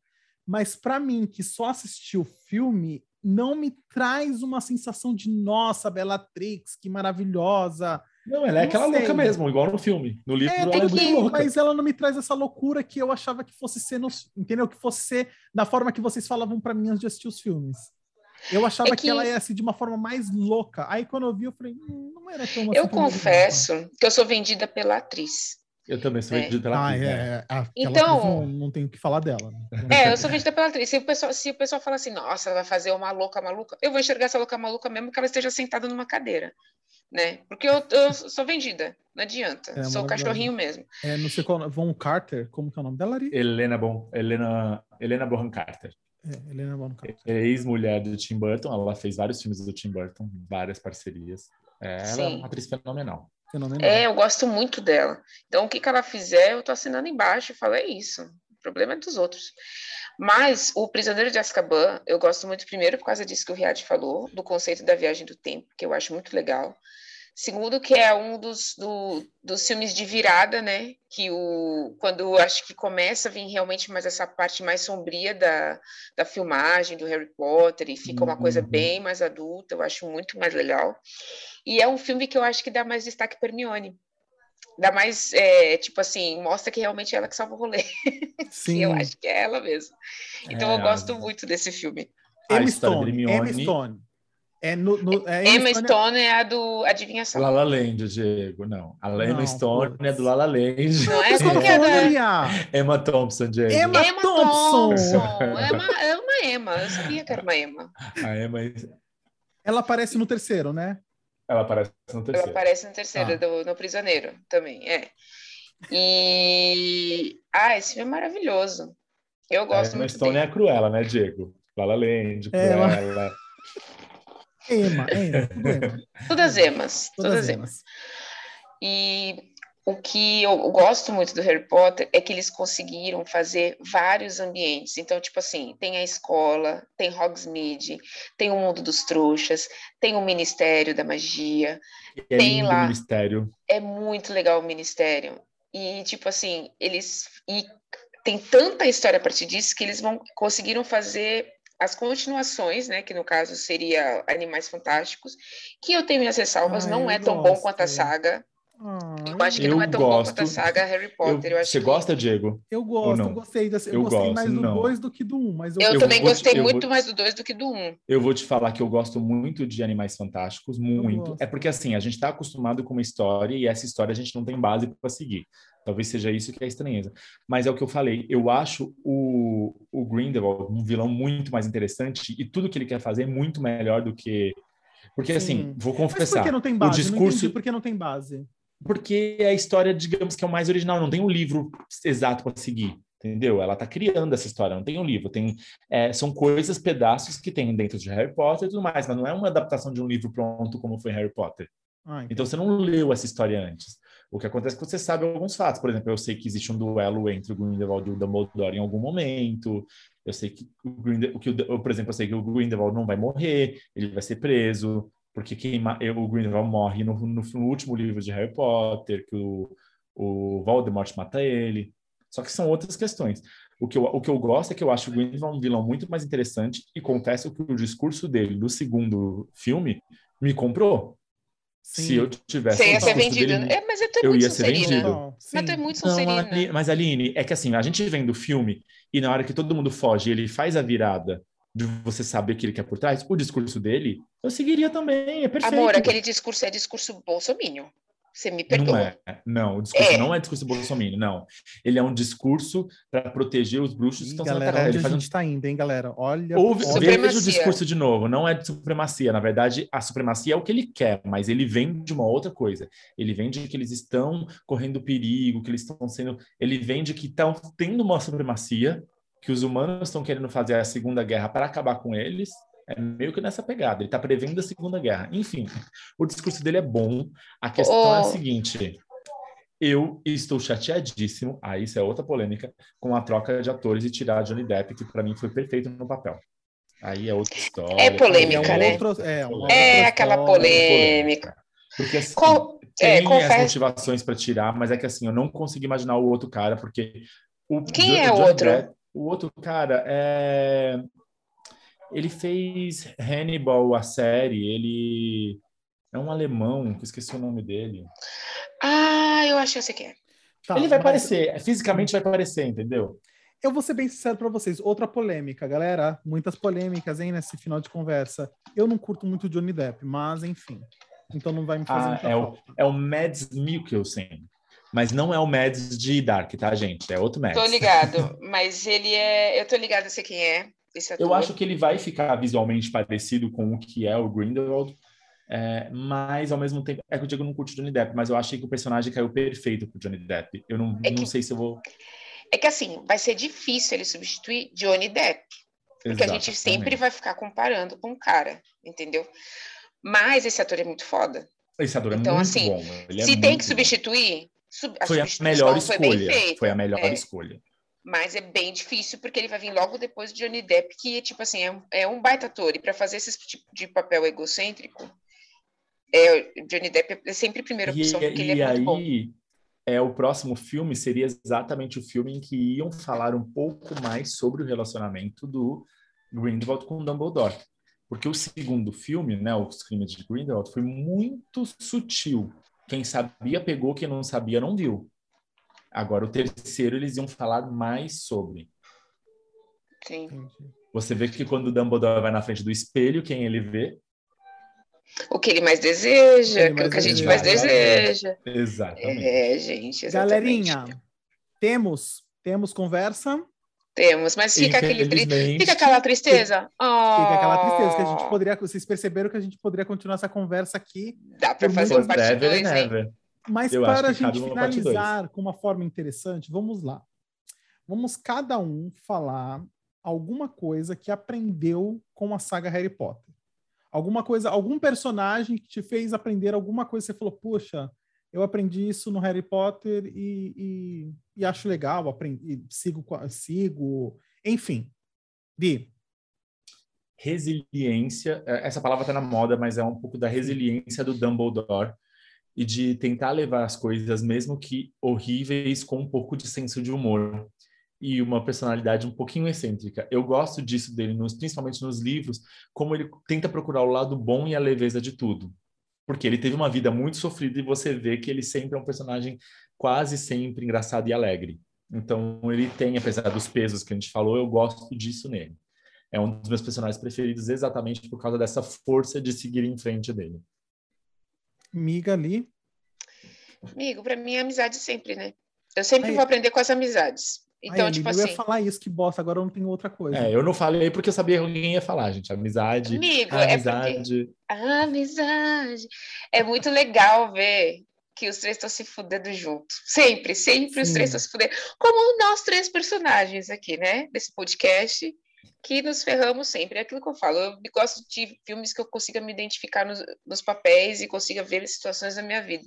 Mas pra mim, que só assisti o filme, não me traz uma sensação de nossa, Bellatrix, que maravilhosa. Não, ela é Não aquela sei. louca mesmo, igual no filme. No livro É, ela tem é muito que- louca. mas ela não me traz essa loucura que eu achava que fosse ser, no, entendeu? Que fosse ser da forma que vocês falavam pra mim antes de assistir os filmes. Eu achava É que... que- ela ia ser de uma forma mais louca. Aí quando eu vi, eu falei, hum, não era tão assim Eu como confesso que eu sou vendida pela atriz. Eu também sou É. vendido pela Ah, atriz, é, né? é. Aquela Então- atriz não, não tem o que falar dela. né? É, eu sou vendida pela atriz. Se o pessoal, se o pessoal fala assim, nossa, ela vai fazer uma louca maluca, eu vou enxergar essa louca maluca mesmo que ela esteja sentada numa cadeira, né? Porque eu, eu sou vendida, não adianta. É, sou cachorrinho mesmo. É, não sei qual. Von Carter, como que é o nome dela, Ari? Helena, Bon, Helena, Helena Bonham Carter. É, Helena Von Carter. É ex-mulher do Tim Burton, ela fez vários filmes do Tim Burton, várias parcerias. É, ela é uma atriz fenomenal. Fenomenal. É, eu gosto muito dela. Então, o que, que ela fizer, eu tô assinando embaixo e falo, é isso. O problema é dos outros. Mas o Prisioneiro de Azkaban, eu gosto muito, primeiro, por causa disso que o Riad falou, do conceito da viagem do tempo, que eu acho muito legal. Segundo, que é um dos, do- dos filmes de virada, né? Que o, quando eu acho que começa a vir realmente mais essa parte mais sombria da, da filmagem do Harry Potter e fica uma coisa Uhum. bem mais adulta, eu acho muito mais legal. E é um filme que eu acho que dá mais destaque para Hermione. Dá mais, é, tipo assim, mostra que realmente é ela que salva o rolê. Sim. eu acho que é ela mesmo. Então É, eu gosto a- muito desse filme. a Emma Stone. Hermione. Stone. É no, no, é Emma Stone- Stone é a do Adivinhação. La La Land, Diego, não. A Emma Não, Stone é do La La Land. Não é? Qual que é da... Maria? Emma Thompson, Diego. Emma- Emma Thompson. Thompson. É uma, é uma Emma. Eu sabia que era uma Emma. A Emma, Ela aparece no terceiro, né? ela aparece no Ela terceiro. aparece no terceiro, Ah. do, no Prisioneiro também, é. E... Ah, esse filme é maravilhoso. Eu A gosto Emma muito Stone dele. é a Cruella, né, Diego? La La Land, É, ela- Cruella. Emma, Emma, tudo. Todas Emas. Todas Todas Emas. Emas. E o que eu gosto muito do Harry Potter é que eles conseguiram fazer vários ambientes. Então, tipo assim, tem a escola, tem Hogsmeade, tem o mundo dos trouxas, tem o Ministério da Magia. É Tem lá. o Ministério. É muito legal o Ministério. E, tipo assim, eles. E tem tanta história a partir disso que eles vão conseguiram fazer as continuações, né? Que no caso seria Animais Fantásticos, que eu tenho minhas ressalvas, Ah, não eu é tão bom quanto a saga. Eu acho que Eu não é tão bom gosto. quanto a saga Harry Potter. Eu, Eu- acho você que... gosta, Diego? Eu gosto, não? eu gostei. desse- eu, Eu gostei gosto, mais do não. 2 do que do 1, um, mas eu, Eu, Eu também vou te- gostei muito vou- mais do 2 do que do 1. Um. Eu vou te falar que eu gosto muito de Animais Fantásticos, muito. É porque assim, a gente está acostumado com uma história e essa história a gente não tem base para seguir. Talvez seja isso que é a estranheza. Mas é o que eu falei, eu acho o, o Grindelwald um vilão muito mais interessante e tudo que ele quer fazer é muito melhor do que... Porque Sim. assim, vou Mas por confessar, que não tem o base? Não discurso... por que não tem base. Porque é a história, digamos que é o mais original, não tem um livro exato para seguir, entendeu? Ela tá criando essa história, não tem um livro, tem é, são coisas, pedaços que tem dentro de Harry Potter e tudo mais, mas não é uma adaptação de um livro pronto como foi Harry Potter. Ah, então você não leu essa história antes. O que acontece é que você sabe alguns fatos. Por exemplo, eu sei que existe um duelo entre o Grindelwald e o Dumbledore em algum momento. Eu sei que o Grindelwald, que o, por exemplo, eu sei que o Grindelwald não vai morrer, ele vai ser preso, porque quem, o Grindelwald morre no, no, no último livro de Harry Potter, que o, o Voldemort mata ele. Só que são outras questões. O que, eu, o que eu gosto é que eu acho o Grindelwald um vilão muito mais interessante e confesso que o discurso dele do segundo filme me comprou. Sim. Se eu tivesse. Você ia ser vendido. Dele, é, mas eu, ia ser vendido. Não, mas tu é muito Sonserina. Não, mas Aline, é que assim, a gente vendo o filme e na hora que todo mundo foge, ele faz a virada de você saber o que ele quer por trás, o discurso dele, eu seguiria também, é perfeito. Amor, aquele discurso é discurso bolsominion. Você me perdoa. Não é. Não, o discurso é. não é discurso bolsominion, não. Ele é um discurso para proteger os bruxos que estão galera, sendo atacados. Onde a gente está indo, hein, galera? Olha. Ouve, veja o discurso de novo. Não é de supremacia. Na verdade, a supremacia é o que ele quer, mas ele vem de uma outra coisa. Ele vem de que eles estão correndo perigo, que eles estão sendo. Ele vem de que estão tendo uma supremacia, que os humanos estão querendo fazer a Segunda Guerra para acabar com eles é meio que nessa pegada. Ele está prevendo a Segunda Guerra. Enfim, o discurso dele é bom. A questão oh. é a seguinte: eu estou chateadíssimo, aí ah, isso é outra polêmica, com a troca de atores e tirar Johnny Depp, que para mim foi perfeito no papel. Aí é outra história. É polêmica, é um né? Outro, é, é aquela polêmica. Porque assim, Com, é, tem as motivações para tirar, mas é que assim, eu não consigo imaginar o outro cara, porque o Quem é o outro? Depp, o outro cara é ele fez Hannibal, a série. Ele é um alemão, que esqueci o nome dele. Ah, eu acho que eu sei quem é. Tá, ele vai mas... aparecer, fisicamente vai aparecer, entendeu? Eu vou ser bem sincero para vocês. Outra polêmica, galera. Muitas polêmicas, hein, nesse final de conversa. Eu não curto muito Johnny Depp, mas enfim. Então não vai me fazer ah, é o, é o Mads Mikkelsen. Mas não é o Mads de Dark, tá, gente? É outro Mads. Tô ligado. mas ele é... Eu tô ligado, eu sei quem é. Eu acho que ele vai ficar visualmente parecido com o que é o Grindelwald, é, mas ao mesmo tempo, é que eu digo não curto Johnny Depp, mas eu achei que o personagem caiu perfeito pro Johnny Depp. Eu não, é que, não sei se eu vou. É que assim, vai ser difícil ele substituir Johnny Depp. Porque Exatamente. a gente sempre vai ficar comparando com o cara, entendeu? Mas esse ator é muito foda. Esse ator é então, muito assim, bom. Ele é se tem que substituir, sub, a foi a melhor escolha. Foi, foi a melhor é. escolha mas é bem difícil porque ele vai vir logo depois de Johnny Depp, que tipo assim é um, é um baita ator e para fazer esse tipo de papel egocêntrico, é, Johnny Depp é sempre a primeira opção e, porque e ele é muito aí, bom. É, o próximo filme seria exatamente o filme em que iam falar um pouco mais sobre o relacionamento do Grindelwald com Dumbledore. Porque o segundo filme, né, Os Crimes de Grindelwald, foi muito sutil. Quem sabia pegou, quem não sabia não viu. Agora, o terceiro, eles iam falar mais sobre. Sim. Você vê que quando o Dumbledore vai na frente do espelho, quem ele vê? O que ele mais deseja, ele mais o que a gente mais deseja. Exatamente. É, gente, exatamente. Galerinha, temos, temos conversa. Temos, mas fica aquele tri... fica aquela tristeza. Oh. Fica aquela tristeza que a gente poderia, vocês perceberam que a gente poderia continuar essa conversa aqui. Dá para fazer um parte 2, mas Eu para a gente finalizar com uma forma interessante, vamos lá. Vamos cada um falar alguma coisa que aprendeu com a saga Harry Potter. Alguma coisa, algum personagem que te fez aprender alguma coisa, você falou, poxa, eu aprendi isso no Harry Potter e, e, e acho legal, aprendi, sigo, sigo, enfim. Vi. Resiliência, é, essa palavra está na moda, mas é um pouco da resiliência do Dumbledore e de tentar levar as coisas, mesmo que horríveis, com um pouco de senso de humor e uma personalidade um pouquinho excêntrica. Eu gosto disso dele, nos, principalmente nos livros, como ele tenta procurar o lado bom e a leveza de tudo. Porque ele teve uma vida muito sofrida e você vê que ele sempre é um personagem quase sempre engraçado e alegre. Então ele tem, apesar dos pesos que a gente falou, eu gosto disso nele. É um dos meus personagens preferidos exatamente por causa dessa força de seguir em frente dele. Miga ali. Amigo, para mim é amizade sempre, né? Eu sempre Aí, vou aprender com as amizades. Então, Aí, tipo assim. Eu ia falar isso, que bosta, agora eu não tenho outra coisa. É, eu não falei porque eu sabia que alguém ia falar, gente. Amizade. Amigo, amizade. É porque... Amizade. É muito legal ver que os três estão se fudendo junto. Sempre, sempre Sim. os três estão se fudendo. Como nós três personagens aqui, né? Desse podcast, que nos ferramos sempre. É aquilo que eu falo. Eu gosto de filmes que eu consiga me identificar nos, nos papéis e consiga ver situações da minha vida.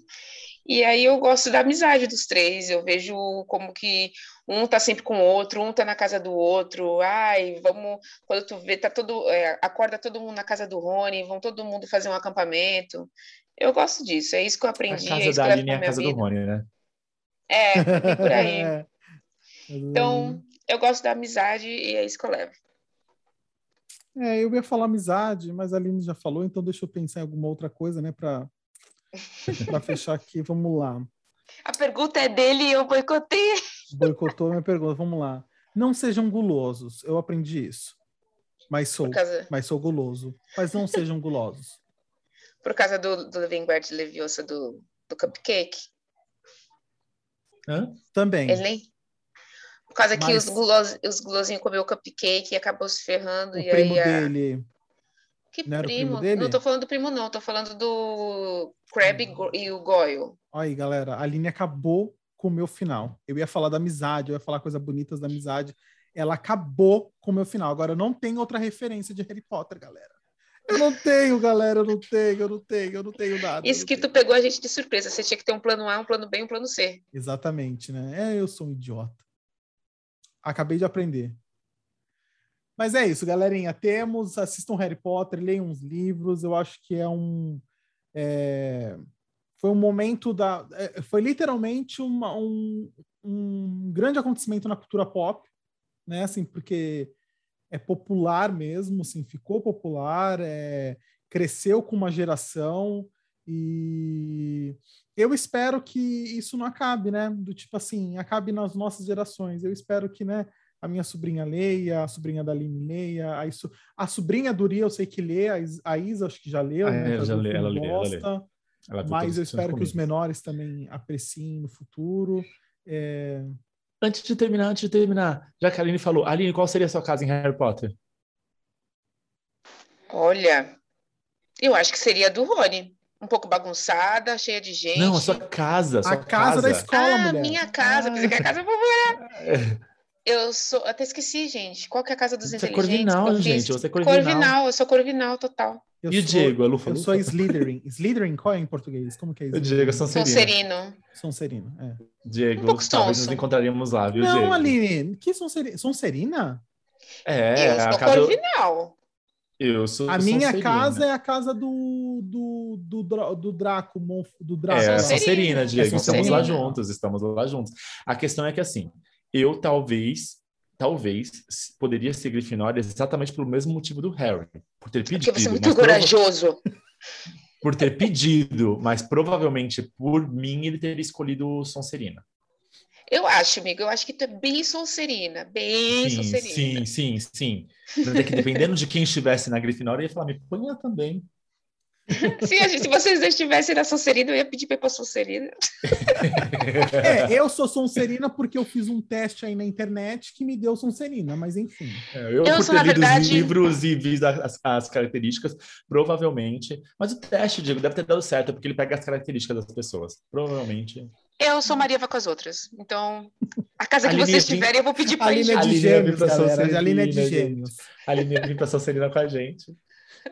E aí eu gosto da amizade dos três. Eu vejo como que um tá sempre com o outro, um tá na casa do outro. Ai, vamos. Quando tu vê, tá todo. É, acorda todo mundo na casa do Rony, vão todo mundo fazer um acampamento. Eu gosto disso, é isso que eu aprendi. A casa é da Aline é a casa vida. do Rony, né? É, por aí. então, eu gosto da amizade e é isso que eu levo. É, eu ia falar amizade, mas a Aline já falou, então deixa eu pensar em alguma outra coisa, né, para fechar aqui. Vamos lá. A pergunta é dele e eu boicotei. Boicotou minha pergunta, vamos lá. Não sejam gulosos, eu aprendi isso. Mas sou, causa... mas sou guloso. Mas não sejam gulosos. Por causa do, do Levingard Leviosa do, do cupcake? Hã? Também. Ele nem... Por causa Mas... que os, gulos, os gulosinhos comeu o cupcake e acabou se ferrando. O e primo aí a... dele. Que não primo? primo não tô falando do primo, não. Tô falando do Crab e o Goyle. Olha aí, galera. A Aline acabou com o meu final. Eu ia falar da amizade, eu ia falar coisas bonitas da amizade. Ela acabou com o meu final. Agora, não tem outra referência de Harry Potter, galera. Eu não tenho, galera, eu não tenho, eu não tenho, eu não tenho nada. Isso que tu pegou a gente de surpresa. Você tinha que ter um plano A, um plano B e um plano C. Exatamente, né? É, eu sou um idiota. Acabei de aprender. Mas é isso, galerinha. Temos, assistam Harry Potter, leiam uns livros. Eu acho que é um. É, foi um momento da. É, foi literalmente uma, um, um grande acontecimento na cultura pop, né? Assim, porque é popular mesmo, assim, ficou popular, é, cresceu com uma geração e eu espero que isso não acabe, né? Do tipo assim, acabe nas nossas gerações. Eu espero que, né, a minha sobrinha leia, a sobrinha da Aline leia, a, isso, a sobrinha do Ria eu sei que lê, a Isa acho que já leu, ah, né? É, já lê, ela lê, ela lê. Ela mas eu espero que os menores também apreciem no futuro. É, Antes de terminar, antes de terminar, já que a Aline falou, Aline, qual seria a sua casa em Harry Potter? Olha, eu acho que seria a do Rony. Um pouco bagunçada, cheia de gente. Não, a sua casa. A, sua a casa, casa, da escola, ah, mulher. minha casa. Ah. Pensei que a casa popular. Eu sou. Até esqueci, gente. Qual que é a casa dos você inteligentes? É corvinal, gente. Você é corvinal. Corvinal, eu sou corvinal total. Eu e o Diego, a Lufa? Eu sou Slytherin. Slytherin, qual é em português? Como que é isso? O Diego é Sonserino. Sonserino. Sonserino, é. Diego, um talvez nos encontraríamos lá, viu, Não, Diego? Não, Aline, que Sonserina? Sonserina? É, eu sou casa... corvinal. Eu sou A minha casa é a casa do, do, do, do Draco, do Draco. É, a Sonserina, Diego. É Sonserina. Estamos lá juntos, estamos lá juntos. A questão é que, assim, eu talvez talvez poderia ser Grifinória exatamente pelo mesmo motivo do Harry, por ter pedido. Porque você é muito corajoso. Por ter pedido, mas provavelmente por mim ele teria escolhido Sonserina. Eu acho, amigo, eu acho que tu é bem Sonserina, bem sim, Sonserina. Sim, sim, sim. Mas é que dependendo de quem estivesse na Grifinória, eu ia falar, me ponha também. se, se vocês estivessem na Sonserina, eu ia pedir para ir para Sonserina. é, eu sou Sonserina porque eu fiz um teste aí na internet que me deu Sonserina, mas enfim. É, eu, eu, por sou, ter lido verdade... os livros e visto as, as, características, provavelmente. Mas o teste, Diego, deve ter dado certo, porque ele pega as características das pessoas. Provavelmente. Eu sou Maria vai com as outras. Então, a casa que vocês tiverem, eu vou pedir para ir. A linha de gêmeos, galera. A linha de gêmeos. A linha vem para Sonserina com a gente.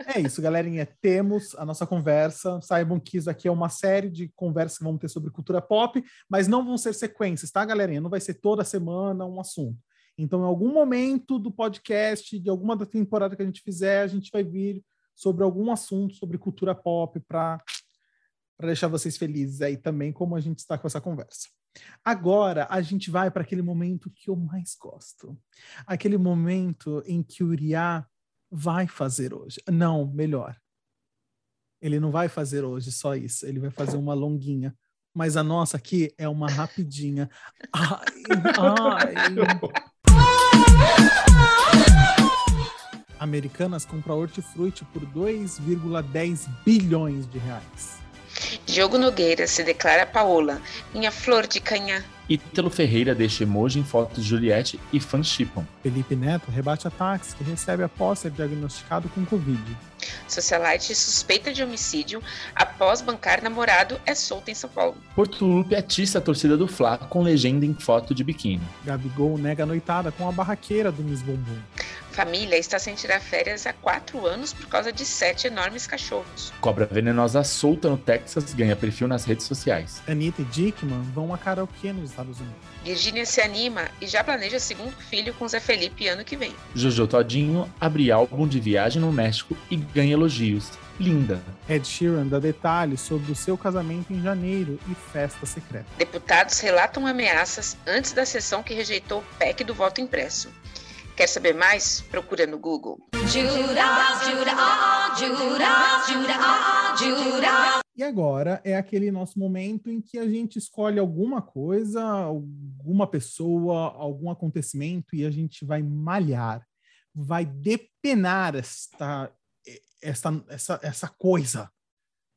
É isso, galerinha. Temos a nossa conversa. Saibam que isso aqui é uma série de conversas que vamos ter sobre cultura pop, mas não vão ser sequências, tá, galerinha? Não vai ser toda semana um assunto. Então, em algum momento do podcast, de alguma da temporada que a gente fizer, a gente vai vir sobre algum assunto sobre cultura pop para deixar vocês felizes aí também, como a gente está com essa conversa. Agora a gente vai para aquele momento que eu mais gosto. Aquele momento em que o Uriá vai fazer hoje. Não, melhor. Ele não vai fazer hoje só isso, ele vai fazer uma longuinha. Mas a nossa aqui é uma rapidinha. Ai, ai. Americanas compra hortifruti por 2,10 bilhões de reais. Diogo Nogueira se declara Paola, minha flor de canha. Ítalo Ferreira deixa emoji em fotos de Juliette e fãs chipam. Felipe Neto rebate ataques que recebe após ser diagnosticado com Covid. Socialite suspeita de homicídio após bancar namorado é solta em São Paulo. Porto Lupe atiça a torcida do Fla com legenda em foto de biquíni. Gabigol nega a noitada com a barraqueira do Miss Bumbum. Família está sem tirar férias há quatro anos por causa de sete enormes cachorros. Cobra venenosa solta no Texas ganha perfil nas redes sociais. Anitta e Dickman vão a karaokê nos Estados Unidos. Virgínia se anima e já planeja segundo filho com Zé Felipe ano que vem. Jojo Todinho abre álbum de viagem no México e ganha elogios. Linda. Ed Sheeran dá detalhes sobre o seu casamento em janeiro e festa secreta. Deputados relatam ameaças antes da sessão que rejeitou o PEC do voto impresso. Quer saber mais? Procura no Google. E agora é aquele nosso momento em que a gente escolhe alguma coisa, alguma pessoa, algum acontecimento e a gente vai malhar, vai depenar esta, esta, essa, essa coisa.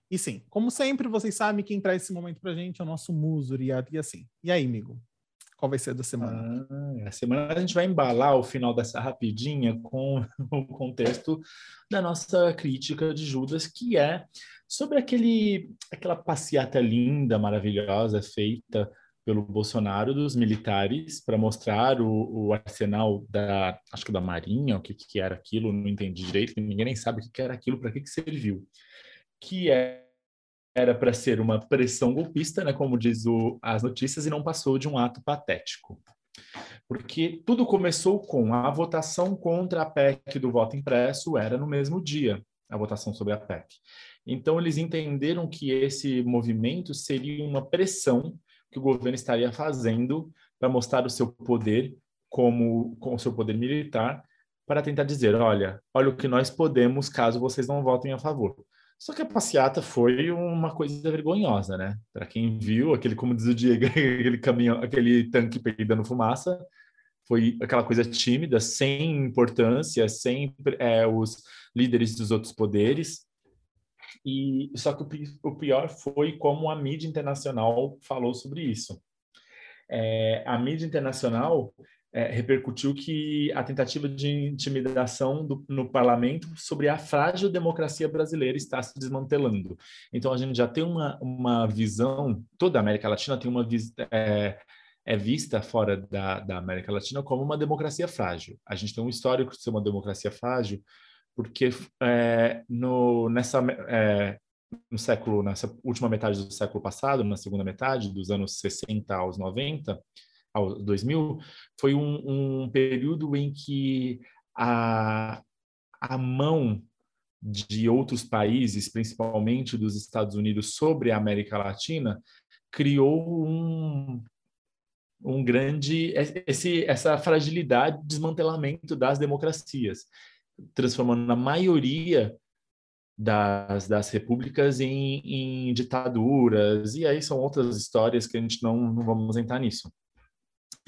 E sim, como sempre, vocês sabem quem traz esse momento pra gente é o nosso muso, e assim. E aí, amigo? Qual vai ser da semana? Ah, a semana a gente vai embalar o final dessa rapidinha com o contexto da nossa crítica de Judas, que é sobre aquele, aquela passeata linda, maravilhosa, feita pelo Bolsonaro dos militares para mostrar o, o, arsenal da, acho que da Marinha, o que, que era aquilo, não entendi direito, ninguém nem sabe o que era aquilo, para que, que serviu. Que é era para ser uma pressão golpista, né, como diz o, as notícias, e não passou de um ato patético. Porque tudo começou com a votação contra a PEC do voto impresso, era no mesmo dia, a votação sobre a PEC. Então, eles entenderam que esse movimento seria uma pressão que o governo estaria fazendo para mostrar o seu poder como com o seu poder militar para tentar dizer, olha, olha o que nós podemos caso vocês não votem a favor. Só que a passeata foi uma coisa vergonhosa, né? Para quem viu, aquele, como diz o Diego, aquele caminhão, aquele tanque peidando fumaça, foi aquela coisa tímida, sem importância, sem é, os líderes dos outros poderes. E só que o, pior foi como a mídia internacional falou sobre isso. É, a mídia internacional é, repercutiu que a tentativa de intimidação do, no parlamento sobre a frágil democracia brasileira está se desmantelando. Então, a gente já tem uma, uma visão, toda a América Latina tem uma. É, é vista fora da, da América Latina como uma democracia frágil. A gente tem um histórico de ser uma democracia frágil, porque é, no, nessa, é, no século, nessa última metade do século passado, na segunda metade, dos anos 60 aos 90, ao 2000, foi um, um período em que a, a mão de outros países, principalmente dos Estados Unidos, sobre a América Latina, criou um, um grande esse, essa fragilidade, desmantelamento das democracias, transformando a maioria das, das repúblicas em, em ditaduras, e aí são outras histórias que a gente não, não vamos entrar nisso.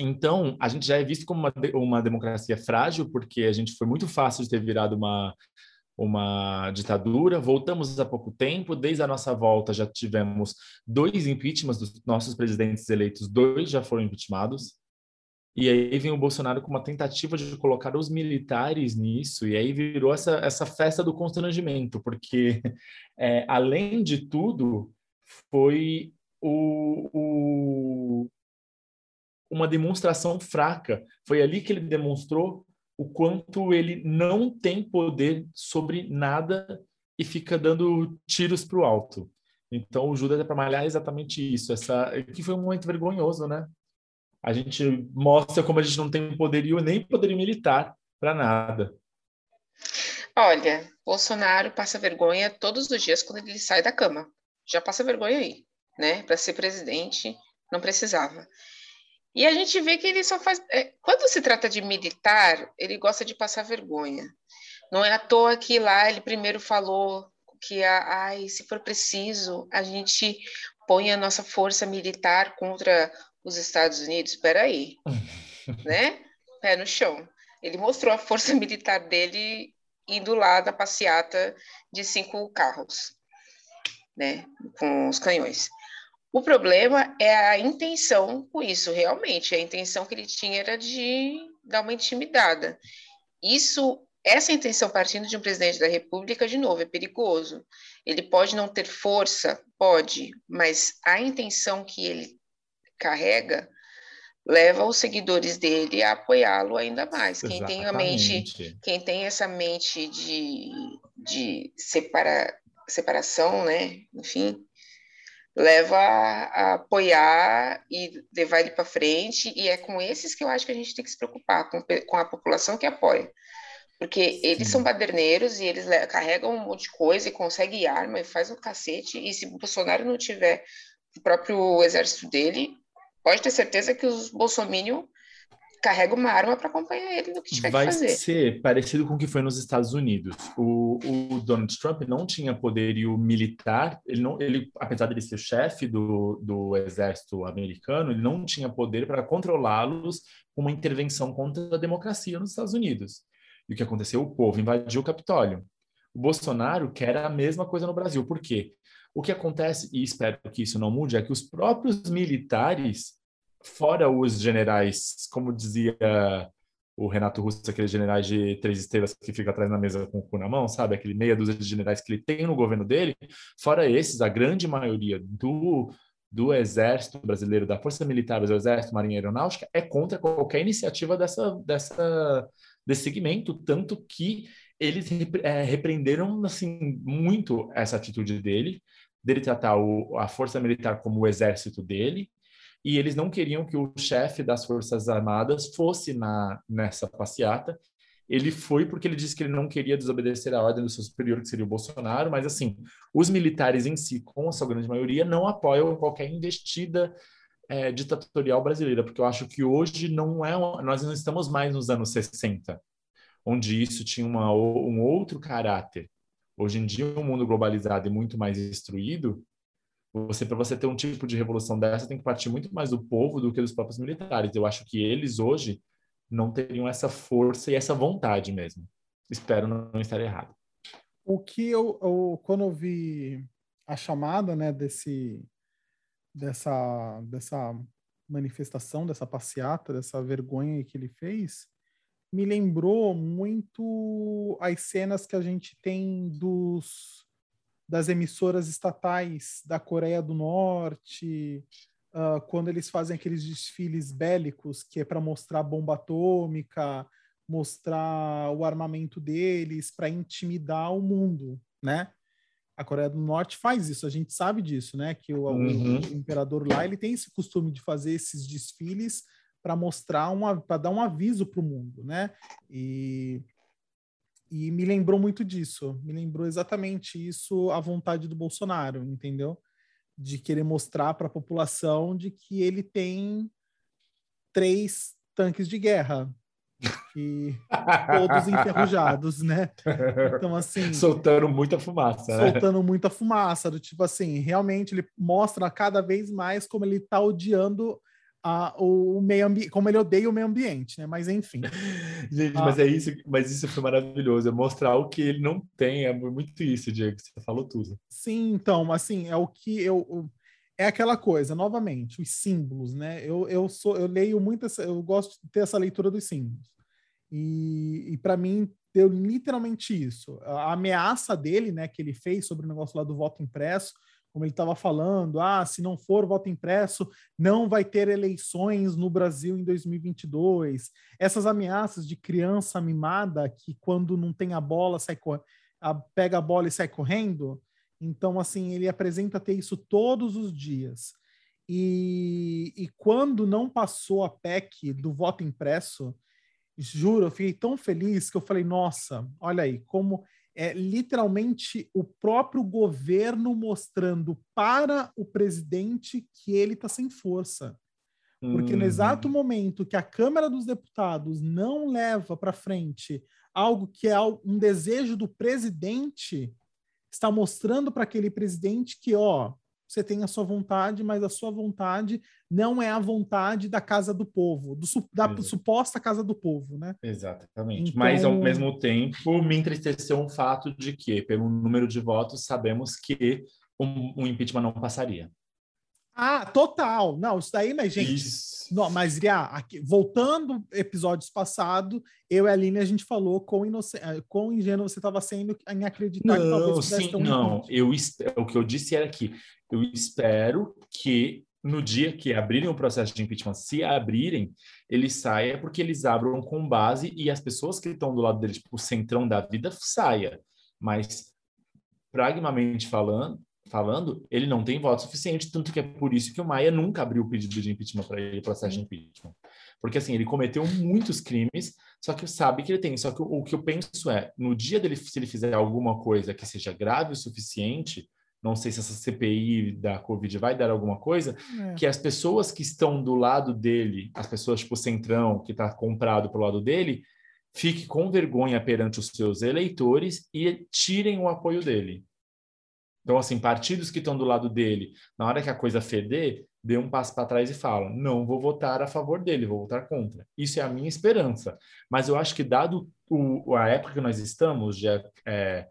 Então, a gente já é visto como uma, uma democracia frágil, porque a gente foi muito fácil de ter virado uma, uma ditadura. Voltamos há pouco tempo, desde a nossa volta já tivemos dois impeachments dos nossos presidentes eleitos, dois já foram impeachmentados. E aí vem o Bolsonaro com uma tentativa de colocar os militares nisso, e aí virou essa, essa festa do constrangimento, porque, é, além de tudo, foi o, o, uma demonstração fraca. Foi ali que ele demonstrou o quanto ele não tem poder sobre nada e fica dando tiros para o alto. Então o Judas é para malhar exatamente isso, essa que foi um momento vergonhoso, né? A gente mostra como a gente não tem poderio nem poderio militar para nada. Olha, Bolsonaro passa vergonha todos os dias quando ele sai da cama. Já passa vergonha aí, né? Para ser presidente, não precisava. E a gente vê que ele só faz. É, quando se trata de militar, ele gosta de passar vergonha. Não é à toa que lá ele primeiro falou que, ai, se for preciso, a gente põe a nossa força militar contra os Estados Unidos. Espera aí, né? Pé no chão. Ele mostrou a força militar dele indo lá da passeata de cinco carros, né? Com os canhões. O problema é a intenção com isso, realmente. A intenção que ele tinha era de dar uma intimidada. Isso, essa intenção partindo de um presidente da República, de novo, é perigoso. Ele pode não ter força, pode, mas a intenção que ele carrega leva os seguidores dele a apoiá-lo ainda mais. Quem tem a mente, quem tem essa mente de, de separa, separação, né? Enfim, leva a, a apoiar e levar ele para frente, e é com esses que eu acho que a gente tem que se preocupar, com, com a população que apoia. Porque Sim. eles são baderneiros e eles carregam um monte de coisa e conseguem arma e faz um cacete, e se o Bolsonaro não tiver o próprio exército dele, pode ter certeza que os bolsominions carrega uma arma para acompanhar ele no que tiver Vai que fazer. Vai ser parecido com o que foi nos Estados Unidos. O, o, Donald Trump não tinha poderio militar, ele não, ele, apesar de ele ser chefe do, do exército americano, ele não tinha poder para controlá-los com uma intervenção contra a democracia nos Estados Unidos. E o que aconteceu? O povo invadiu o Capitólio. O Bolsonaro quer a mesma coisa no Brasil. Por quê? O que acontece, e espero que isso não mude, é que os próprios militares fora os generais, como dizia o Renato Russo, aqueles generais de três estrelas que fica atrás na mesa com o cu na mão, sabe? Aquele meia dúzia de generais que ele tem no governo dele, fora esses, a grande maioria do, do Exército Brasileiro, da Força Militar, do Exército, Marinha Aeronáutica, é contra qualquer iniciativa dessa, dessa, desse segmento, tanto que eles é, repreenderam assim, muito essa atitude dele, dele tratar o, a Força Militar como o exército dele, e eles não queriam que o chefe das Forças Armadas fosse na nessa passeata. Ele foi porque ele disse que ele não queria desobedecer a ordem do seu superior, que seria o Bolsonaro, mas assim, os militares em si, com a sua grande maioria, não apoiam qualquer investida é, ditatorial brasileira, porque eu acho que hoje não é, nós não estamos mais nos anos 60, onde isso tinha uma, um outro caráter. Hoje em dia, um mundo globalizado e muito mais instruído, você para você ter um tipo de revolução dessa tem que partir muito mais do povo do que dos próprios militares. Eu acho que eles hoje não teriam essa força e essa vontade mesmo. Espero não estar errado. O que eu, eu quando eu vi a chamada, né, desse dessa dessa manifestação, dessa passeata, dessa vergonha que ele fez, me lembrou muito as cenas que a gente tem dos das emissoras estatais da Coreia do Norte, uh, quando eles fazem aqueles desfiles bélicos, que é para mostrar bomba atômica, mostrar o armamento deles, para intimidar o mundo, né? A Coreia do Norte faz isso, a gente sabe disso, né? Que o, uhum. o, imperador lá ele tem esse costume de fazer esses desfiles para mostrar uma, para dar um aviso para o mundo, né? E e me lembrou muito disso. Me lembrou exatamente isso a vontade do Bolsonaro, entendeu? De querer mostrar para a população de que ele tem três tanques de guerra. E todos enferrujados, né? Então, assim. Soltando muita fumaça. Né? Soltando muita fumaça. Do tipo assim, realmente ele mostra cada vez mais como ele está odiando a, o meio ambiente, como ele odeia o meio ambiente, né? Mas enfim. Gente, ah. mas é isso, mas isso foi maravilhoso, é mostrar o que ele não tem, é muito isso, Diego, você falou tudo. Sim, então, assim, é o que eu, eu é aquela coisa, novamente, os símbolos, né? Eu, eu sou, eu leio muito, essa, eu gosto de ter essa leitura dos símbolos. E, e para mim deu literalmente isso. A ameaça dele, né, que ele fez sobre o negócio lá do voto impresso, como ele estava falando, ah, se não for voto impresso, não vai ter eleições no Brasil em 2022. Essas ameaças de criança mimada que quando não tem a bola sai a, pega a bola e sai correndo. Então, assim, ele apresenta ter isso todos os dias. E, e quando não passou a PEC do voto impresso, juro, eu fiquei tão feliz que eu falei, nossa, olha aí, como é literalmente o próprio governo mostrando para o presidente que ele está sem força. Porque no exato uhum. momento que a Câmara dos Deputados não leva para frente algo que é um desejo do presidente, está mostrando para aquele presidente que, ó, você tem a sua vontade, mas a sua vontade não é a vontade da casa do povo, do, da Exato. suposta casa do povo, né? Exatamente. Então... Mas, ao mesmo tempo, me entristeceu um fato de que, pelo número de votos, sabemos que um, um impeachment não passaria. Ah, total. Não, isso daí, mas, gente. Isso. Não, mas, Ria, aqui, voltando episódios passados, eu e a Aline, a gente falou quão, inoc... eh, quão ingênuo você estava sendo em acreditar que talvez Não, sim, não. Eu, o que eu disse era que eu espero que no dia que abrirem o processo de impeachment, se abrirem, ele saia porque eles abram com base e as pessoas que estão do lado dele, tipo, o centrão da vida, saia. Mas, pragmamente falando, falando, ele não tem voto suficiente, tanto que é por isso que o Maia nunca abriu o pedido de impeachment para ele, processo de impeachment. Porque, assim, ele cometeu muitos crimes, só que sabe que ele tem. Só que o, o que eu penso é, no dia dele, se ele fizer alguma coisa que seja grave o suficiente, não sei se essa CPI da Covid vai dar alguma coisa, É. que as pessoas que estão do lado dele, as pessoas tipo o Centrão, que está comprado pelo lado dele, fique com vergonha perante os seus eleitores e tirem o apoio dele. Então, assim, partidos que estão do lado dele, na hora que a coisa feder, dê um passo para trás e fala: não vou votar a favor dele, vou votar contra. Isso é a minha esperança. Mas eu acho que, dado o, a época que nós estamos, já, é,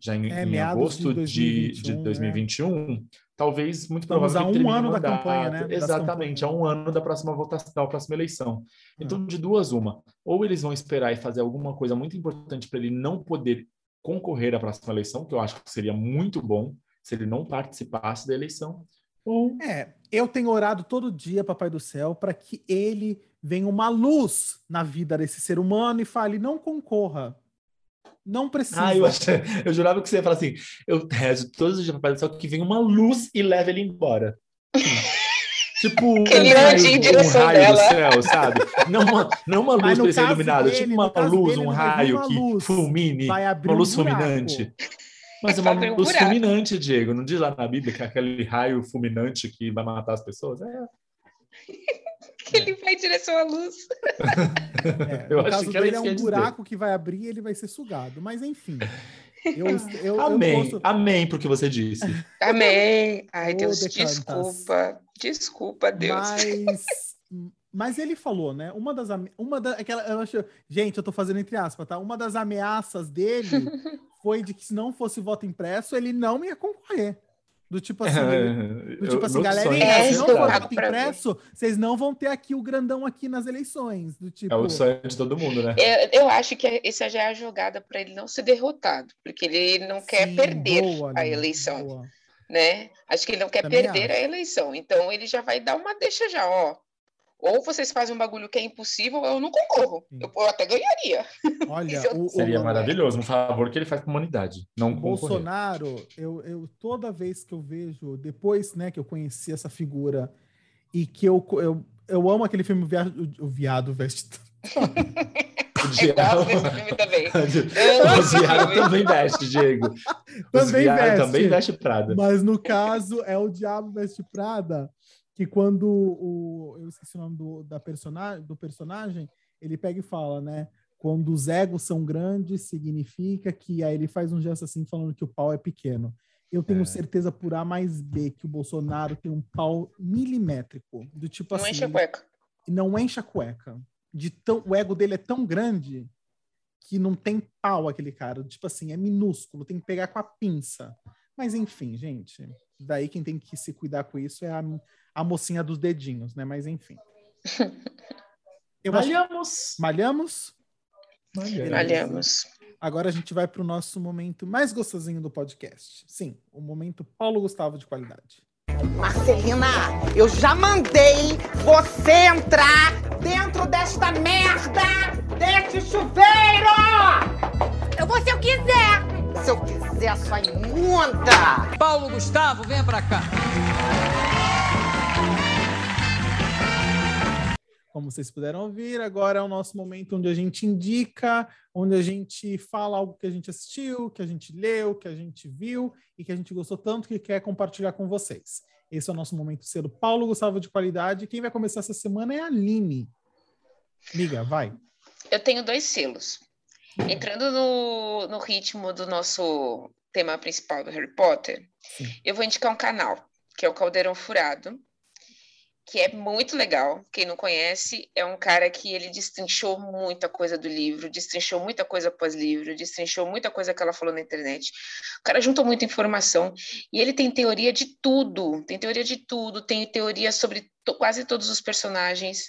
já em, É, em meados de agosto de, de 2021, 2021, talvez muito Estamos provável a um ano da mandato. campanha, né? Exatamente, a um ano da próxima votação, da próxima eleição. Então, de duas, uma. Ou eles vão esperar e fazer alguma coisa muito importante para ele não poder concorrer à próxima eleição, que eu acho que seria muito bom se ele não participasse da eleição. Ou É, eu tenho orado todo dia, Papai do Céu, para que ele venha uma luz na vida desse ser humano e fale: não concorra. Não precisa. Ah, eu, achei, eu jurava que você ia falar assim: eu rezo todos os dias para Papai do Céu que venha uma luz e leve ele embora. tipo, Aquele um raio, anjo em um raio do dela. céu, sabe? Não uma, não uma luz para ser caso iluminado, dele, tipo uma luz, dele, um raio que luz, fulmine, vai abrir uma um luz buraco. fulminante. Mas é uma um luz buraco. fulminante, Diego. Não diz lá na Bíblia que é aquele raio fulminante que vai matar as pessoas? É, Que ele vai em direção à luz. É, eu no acho caso que dele é um dizer. buraco que vai abrir e ele vai ser sugado. Mas enfim. Eu, eu, eu Amém. posso- Amém porque você disse. Amém. Ai, Deus, desculpa. Desculpa, Deus. Mas, mas ele falou, né? Uma das uma da, aquela, eu acho, gente, eu tô fazendo entre aspas, tá? Uma das ameaças dele foi de que se não fosse voto impresso, ele não ia concorrer. Do tipo assim, ele- do tipo assim, galerinha, É, se não for voto ver. impresso, vocês não vão ter aqui o grandão aqui nas eleições. Do tipo, É o sonho de todo mundo, né? Eu, eu acho que essa já é a jogada para ele não ser derrotado, porque ele não quer sim, perder boa, a eleição, boa. né? Acho que ele não quer Também perder a acho. eleição. Então ele já vai dar uma deixa já, ó. Ou vocês fazem um bagulho que é impossível, ou eu não concorro. Eu, eu até ganharia. Olha, eu- o, o- Seria é. maravilhoso, um favor que ele faz para a humanidade. Não O concorrer. Bolsonaro, eu, eu toda vez que eu vejo, depois né, que eu conheci essa figura e que eu, eu, eu amo aquele filme Via- O Viado Veste. O Diabo- filme também. o Diabo também veste, Diego. Também veste. também veste Prada. Mas no caso é o Diabo Veste Prada, que quando o. Eu esqueci o nome do, da personagem, do personagem, ele pega e fala, né? Quando os egos são grandes, significa que aí ele faz um gesto assim falando que o pau é pequeno. Eu tenho É. certeza por A mais B que o Bolsonaro tem um pau milimétrico. Do tipo Não assim. enche a cueca. não enche a cueca. De tão, o ego dele é tão grande que não tem pau aquele cara. Tipo assim, é minúsculo, tem que pegar com a pinça. Mas enfim, gente. Daí quem tem que se cuidar com isso é a, a mocinha dos dedinhos, né? Mas enfim. Eu acho Malhamos. malhamos. Malhamos. Malhamos. Agora a gente vai para o nosso momento mais gostosinho do podcast. Sim, o momento Paulo Gustavo de qualidade. Marcelina, eu já mandei você entrar dentro desta merda deste chuveiro! Eu vou se eu quiser. Se eu quiser, sua imunda! Paulo Gustavo, venha pra cá. Como vocês puderam ouvir, agora é o nosso momento onde a gente indica, onde a gente fala algo que a gente assistiu, que a gente leu, que a gente viu e que a gente gostou tanto que quer compartilhar com vocês. Esse é o nosso momento cedo. Paulo Gustavo de qualidade. Quem vai começar essa semana é a Aline. Miga, vai. Eu tenho dois selos. Entrando no, no ritmo do nosso tema principal do Harry Potter, Sim. eu vou indicar um canal, que é o Caldeirão Furado. Que é muito legal. Quem não conhece, é um cara que ele destrinchou muita coisa do livro, destrinchou muita coisa pós-livro, destrinchou muita coisa que ela falou na internet. O cara juntou muita informação e ele tem teoria de tudo, tem teoria de tudo, tem teoria sobre to quase todos os personagens.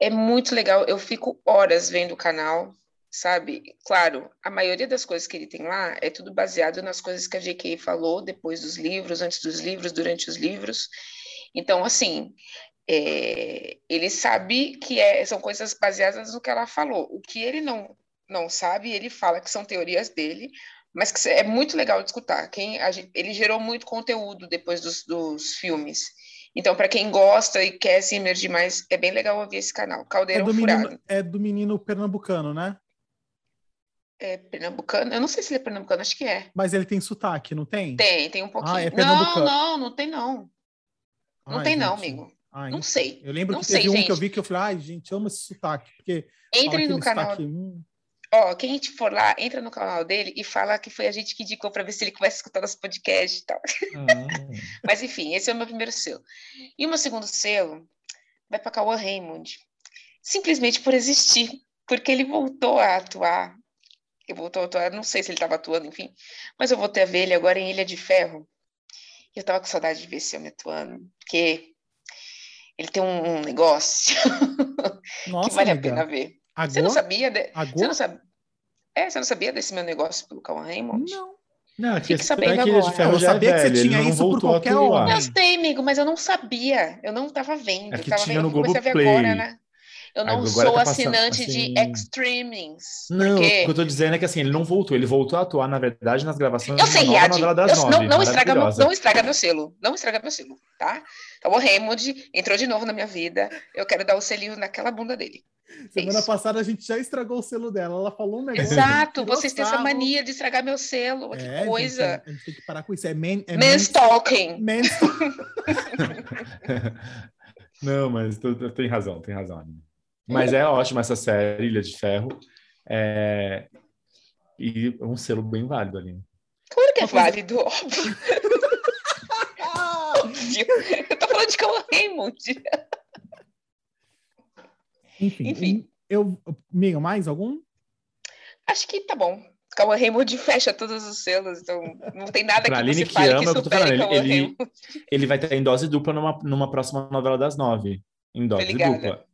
É muito legal. Eu fico horas vendo o canal, sabe? Claro, a maioria das coisas que ele tem lá é tudo baseado nas coisas que a J.K. falou depois dos livros, antes dos livros, durante os livros. Então, assim, é, ele sabe que é, são coisas baseadas no que ela falou. O que ele não, não sabe, ele fala que são teorias dele, mas que é muito legal de escutar. Quem, a, ele gerou muito conteúdo depois dos, dos filmes. Então, para quem gosta e quer se emergir mais, é bem legal ouvir esse canal. Caldeirão é do Furado. menino, é do menino pernambucano, né? É pernambucano? Eu não sei se ele é pernambucano, acho que é. Mas ele tem sotaque, não tem? Tem, tem um pouquinho. Ah, é não, pernambucano. não, não tem não. Não Ai, tem não, gente. amigo. Ai, Não sei. Eu lembro Não que teve sei, um gente. que eu vi que eu falei, ai, gente, amo esse sotaque. Porque Entrem no canal. sotaque, hum, Ó, quem for lá, entra no canal dele e fala que foi a gente que indicou para ver se ele começa a escutar nosso podcast e tal. Ah, Mas enfim, esse é o meu primeiro selo. E o meu segundo selo vai para Cauã Raymond. Simplesmente por existir. Porque ele voltou a atuar. Ele voltou a atuar, não sei se ele estava atuando, enfim. Mas eu voltei a ver ele agora em Ilha de Ferro. E eu tava com saudade de ver esse homem atuando. Porque ele tem um, um negócio Nossa, que vale a amiga. pena ver. Você Agora? não sabia? De... Você Agora? não sabia? É, você não sabia desse meu negócio pelo Cauã Raymond? Não. Não, Fique esse sabendo Ilha de agora. Ferro Eu já é sabia que você velho, tinha não isso por voltou a qualquer homem. Eu sei, amigo, mas eu não sabia. Eu não estava vendo. É eu que tava tinha vendo, no eu a Globoplay. agora, né? Eu não Agora sou tá passando, assinante assim- de Extremings. Não, porque... o que eu tô dizendo é que assim, ele não voltou, ele voltou a atuar, na verdade, nas gravações Eu sei, nova Riad. novela das Eu- nove. não, não, estraga não estraga meu selo. Não estraga meu selo, tá? Então, o Raymond entrou de novo na minha vida. Eu quero dar o selinho naquela bunda dele. Semana Isso. passada a gente já estragou o selo dela. Ela falou um negócio. Exato, vocês têm essa mania de estragar meu selo. É, que gente, coisa. a gente tem que parar com isso. É man, é Manstalking. man- Não, mas tu, tu tem razão, tem razão. Aline. Mas é ótima essa série, Ilha de Ferro. É... E um selo bem válido ali. Claro que é válido, óbvio. óbvio. Eu tô falando de Cauã Raymond. Enfim, Enfim. eu, amiga, mais algum? Acho que tá bom. Cauã Raymond fecha todos os selos, então não tem nada Pra que Aline você que fale ama, que eu tô supere Cauã ele- ele-. Ele vai estar em dose dupla numa, numa próxima novela das nove. Em dose dupla.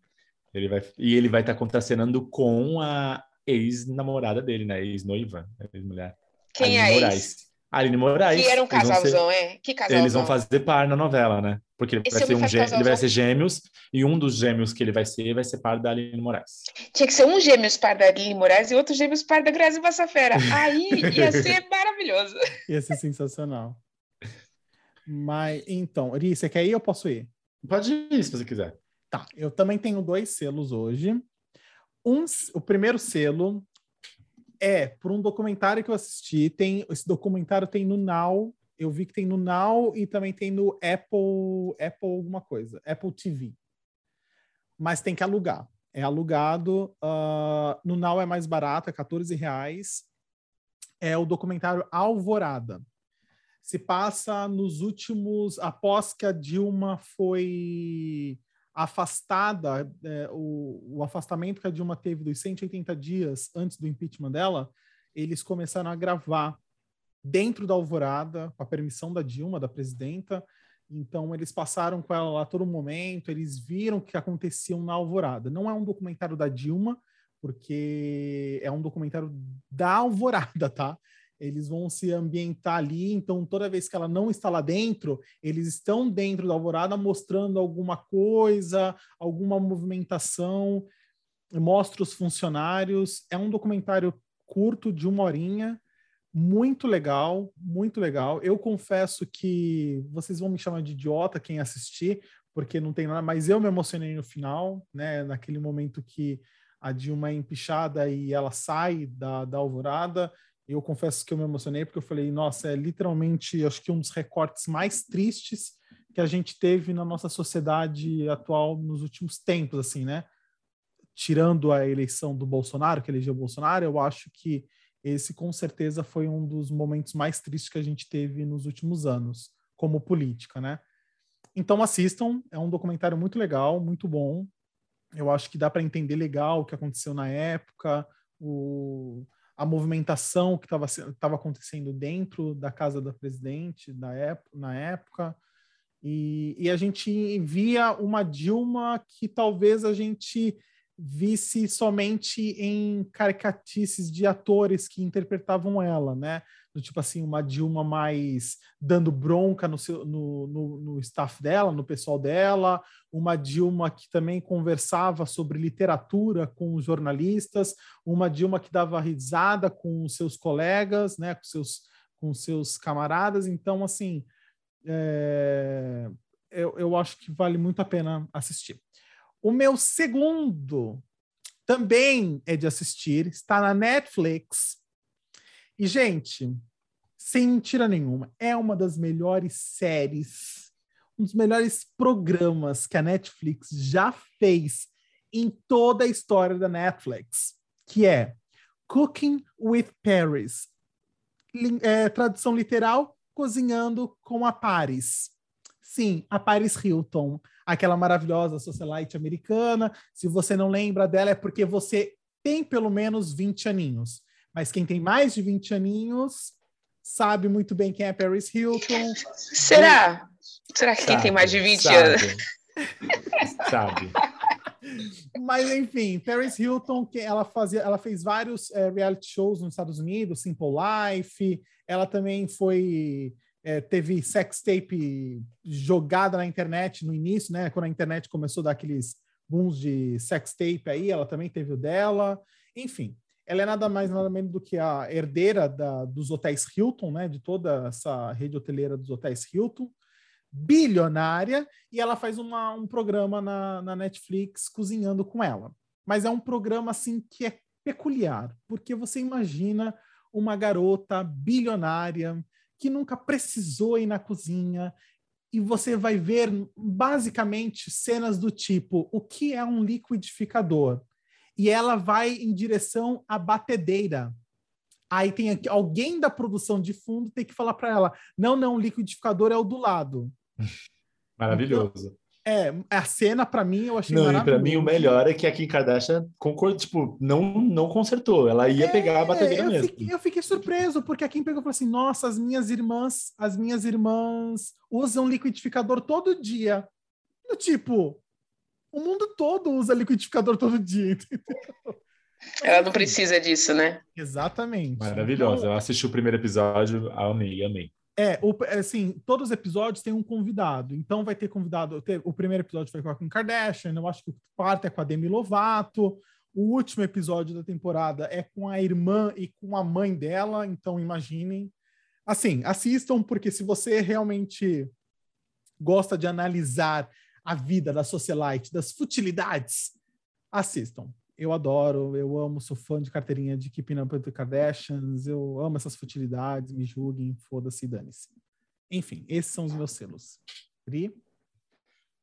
Ele vai, e ele vai estar contracenando com a ex-namorada dele, né? Ex-noiva, ex-mulher. Quem é Aline a Moraes. ex? Aline Moraes. Que era um Eles vão ser- casalzão, é? Que casalzão. Eles vão fazer par na novela, né? Porque ele vai, ser um gê- ele vai casalzão? ser gêmeos, e um dos gêmeos que ele vai ser vai ser par da Aline Moraes. Tinha que ser um gêmeos par da Aline Moraes e outro gêmeos par da Grazi Massafera. Aí ia ser maravilhoso. Ia ser sensacional. Mas, então, Ri, você quer ir ou eu posso ir? Pode ir, se você quiser. Tá, eu também tenho dois selos hoje. Um, o primeiro selo é por um documentário que eu assisti. Tem, esse documentário tem no Now. Eu vi que tem no Now e também tem no Apple, Apple alguma coisa, Apple TV. Mas tem que alugar. É alugado. ah, no Now é mais barato, é 14 reais. É o documentário Alvorada. Se passa nos últimos, após que a Dilma foi afastada, é, o, o afastamento que a Dilma teve dos 180 dias antes do impeachment dela, eles começaram a gravar dentro da Alvorada, com a permissão da Dilma, da presidenta. Então, eles passaram com ela lá todo momento, eles viram o que acontecia na Alvorada. Não é um documentário da Dilma, porque é um documentário da Alvorada, tá? Eles vão se ambientar ali, então toda vez que ela não está lá dentro, eles estão dentro da alvorada mostrando alguma coisa, alguma movimentação, mostra os funcionários. É um documentário curto de uma horinha, muito legal, muito legal. Eu confesso que vocês vão me chamar de idiota quem assistir, porque não tem nada, mas eu me emocionei no final, né? Naquele momento que a Dilma é empichada e ela sai da, da alvorada. Eu confesso que eu me emocionei porque eu falei, nossa, é literalmente, acho que um dos recortes mais tristes que a gente teve na nossa sociedade atual nos últimos tempos, assim, né? Tirando a eleição do Bolsonaro, que elegeu o Bolsonaro, eu acho que esse com certeza foi um dos momentos mais tristes que a gente teve nos últimos anos, como política, né? Então assistam, é um documentário muito legal, muito bom. Eu acho que dá para entender legal o que aconteceu na época, o, a movimentação que estava acontecendo dentro da casa da presidente da época, na época. E, e a gente via uma Dilma que talvez a gente visse somente em caricatices de atores que interpretavam ela, né? Do tipo assim, uma Dilma mais dando bronca no, seu, no, no, no, staff dela, no pessoal dela, uma Dilma que também conversava sobre literatura com os jornalistas, uma Dilma que dava risada com os seus colegas, né? Com seus, com seus camaradas. Então, assim, é, eu, eu acho que vale muito a pena assistir. O meu segundo também é de assistir, está na Netflix. E, gente, sem mentira nenhuma, é uma das melhores séries, um dos melhores programas que a Netflix já fez em toda a história da Netflix, que é Cooking with Paris. É, tradução literal, cozinhando com a Paris. Sim, a Paris Hilton aquela maravilhosa socialite americana. Se você não lembra dela, é porque você tem pelo menos 20 aninhos. Mas quem tem mais de 20 aninhos sabe muito bem quem é Paris Hilton. Será? Será que sabe, quem tem mais de 20 sabe. anos? sabe. Mas enfim, Paris Hilton, que ela fazia, ela fez vários é, reality shows nos Estados Unidos, Simple Life. Ela também foi é, teve sex tape jogada na internet no início, né? Quando a internet começou a dar aqueles booms de sex tape aí, ela também teve o dela. Enfim, ela é nada mais nada menos do que a herdeira da, dos hotéis Hilton, né? De toda essa rede hoteleira dos hotéis Hilton, bilionária, e ela faz uma, um programa na, na Netflix cozinhando com ela. Mas é um programa assim que é peculiar, porque você imagina uma garota bilionária que nunca precisou ir na cozinha, e você vai ver basicamente cenas do tipo: o que é um liquidificador? E ela vai em direção à batedeira. Aí tem aqui, alguém da produção de fundo tem que falar para ela: não, não, o liquidificador é o do lado. Maravilhoso. Então, é, a cena para mim eu achei Não, e para mim o melhor é que a Kim Kardashian concordou, tipo, não, não consertou, ela ia é, pegar a batedeira eu mesmo. Fiquei, eu fiquei surpreso, porque a Kim pegou e falou assim: "Nossa, as minhas irmãs, as minhas irmãs usam liquidificador todo dia". Do tipo, o mundo todo usa liquidificador todo dia, entendeu? Ela não precisa disso, né? Exatamente. Maravilhosa. Então, eu assisti o primeiro episódio, amei, amei. É, o, assim, todos os episódios têm um convidado. Então vai ter convidado. o primeiro episódio foi com a Kim Kardashian, eu acho que o quarto é com a Demi Lovato. O último episódio da temporada é com a irmã e com a mãe dela, então imaginem. Assim, assistam, porque se você realmente gosta de analisar a vida da socialite, das futilidades, assistam eu adoro, eu amo, sou fã de carteirinha de Keeping Up with the Kardashians, eu amo essas futilidades, me julguem, foda-se, dane-se. Enfim, esses são os meus selos. Pri?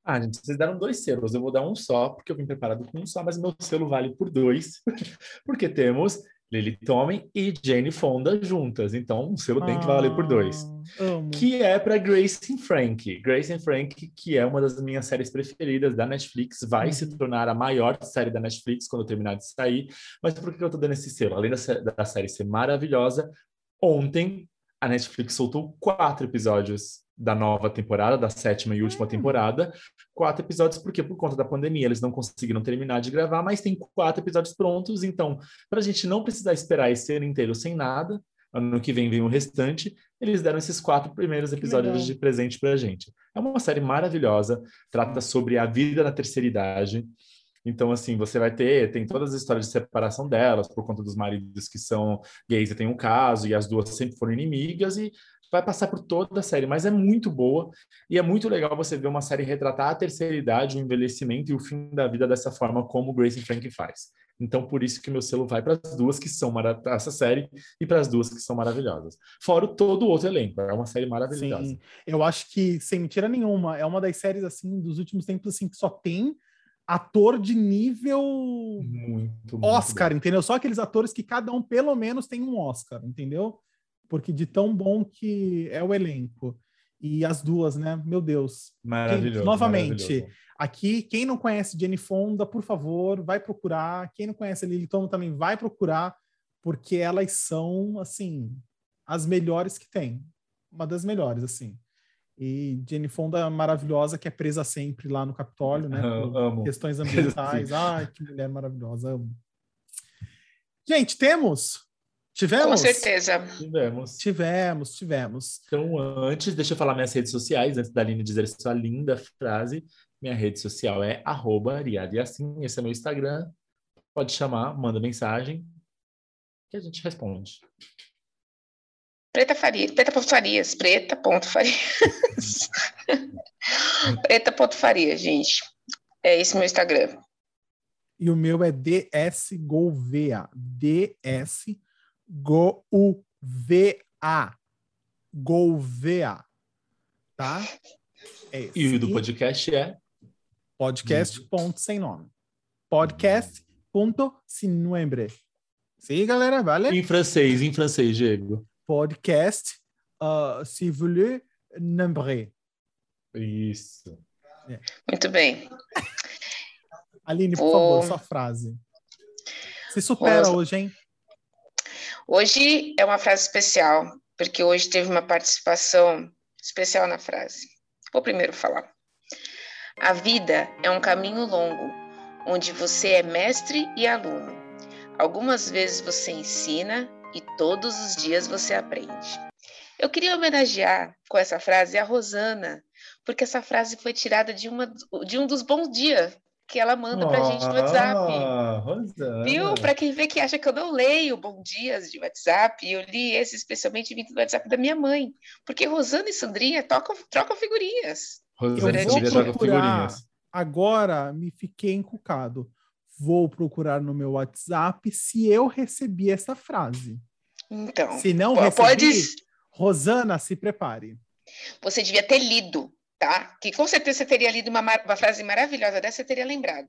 Ah, gente, vocês deram dois selos, eu vou dar um só, porque eu vim preparado com um só, mas meu selo vale por dois, porque temos Lily Tommen e Jane Fonda juntas. Então, um selo ah, tem que valer por dois. Ah, amo. Que é para Grace and Frank. Grace and Frank, que é uma das minhas séries preferidas da Netflix, vai uhum. se tornar a maior série da Netflix quando terminar de sair. Mas por que eu tô dando esse selo? Além da, da série ser maravilhosa, ontem a Netflix soltou quatro episódios da nova temporada, da sétima e última hum. temporada. Quatro episódios, porque por conta da pandemia eles não conseguiram terminar de gravar, mas tem quatro episódios prontos. Então, para a gente não precisar esperar esse ano inteiro sem nada, ano que vem vem o restante, eles deram esses quatro primeiros episódios de presente para a gente. É uma série maravilhosa, trata sobre a vida na terceira idade. Então, assim, você vai ter, tem todas as histórias de separação delas, por conta dos maridos que são gays e tem um caso, e as duas sempre foram inimigas, e vai passar por toda a série, mas é muito boa e é muito legal você ver uma série retratar a terceira idade, o envelhecimento e o fim da vida dessa forma como Grace e Frank faz. Então, por isso que meu selo vai para as duas que são essa série e para as duas que são maravilhosas. Fora todo o outro elenco, é uma série maravilhosa. Sim, eu acho que sem mentira nenhuma, é uma das séries assim dos últimos tempos assim que só tem ator de nível muito, Oscar, muito entendeu? Só aqueles atores que cada um pelo menos tem um Oscar, entendeu? porque de tão bom que é o elenco. E as duas, né? Meu Deus. Maravilhoso. Quem- novamente, maravilhoso. Aqui, quem não conhece Jenny Fonda, por favor, vai procurar. Quem não conhece a Lily Tomlin também vai procurar, porque elas são, assim, as melhores que tem. Uma das melhores, assim. E Jenny Fonda é maravilhosa, que é presa sempre lá no Capitólio, né? por Amo. questões ambientais. Ai, que mulher maravilhosa, amo. Gente, temos? Tivemos? Com certeza. Tivemos. Tivemos, tivemos. Então, antes, deixa eu falar minhas redes sociais, antes da Aline dizer sua linda frase. Minha rede social é arroba Assim, esse é meu Instagram. Pode chamar, manda mensagem, que a gente responde. Preta Faria, Preta Ponto Farias, Preta Ponto Farias. Preta Ponto Farias, gente. É esse meu Instagram. E o meu é DS Gouveia. DS Gouveia. Gouveia. Tá? É esse. E o do podcast é Podcast ponto sem nome. Podcast ponto nombre. Sim, galera, vale? em francês, em francês, Diego. Podcast, uh, si voulez, nombre. Isso. Muito bem. Aline, por Ô. favor, sua frase. Se supera Rosa. hoje, hein? Hoje é uma frase especial, porque hoje teve uma participação especial na frase. Vou primeiro falar. A vida é um caminho longo, onde você é mestre e aluno. Algumas vezes você ensina e todos os dias você aprende. Eu queria homenagear com essa frase a Rosana, porque essa frase foi tirada de, uma, de um dos bons dias que ela manda pra gente no WhatsApp. Ah, Rosana. Viu? Para quem vê que acha que eu não leio bom dias de WhatsApp, eu li esse especialmente vindo do WhatsApp da minha mãe. Porque Rosana e Sandrinha tocam, trocam figurinhas. Rosana, Eu vou Silvia troca procurar. figurinhas. Agora me fiquei encucado. Vou procurar no meu WhatsApp se eu recebi essa frase. Então, Se não recebi, pode. Rosana, se prepare. Você devia ter lido, tá? Que com certeza você teria lido uma, uma frase maravilhosa dessa, você teria lembrado.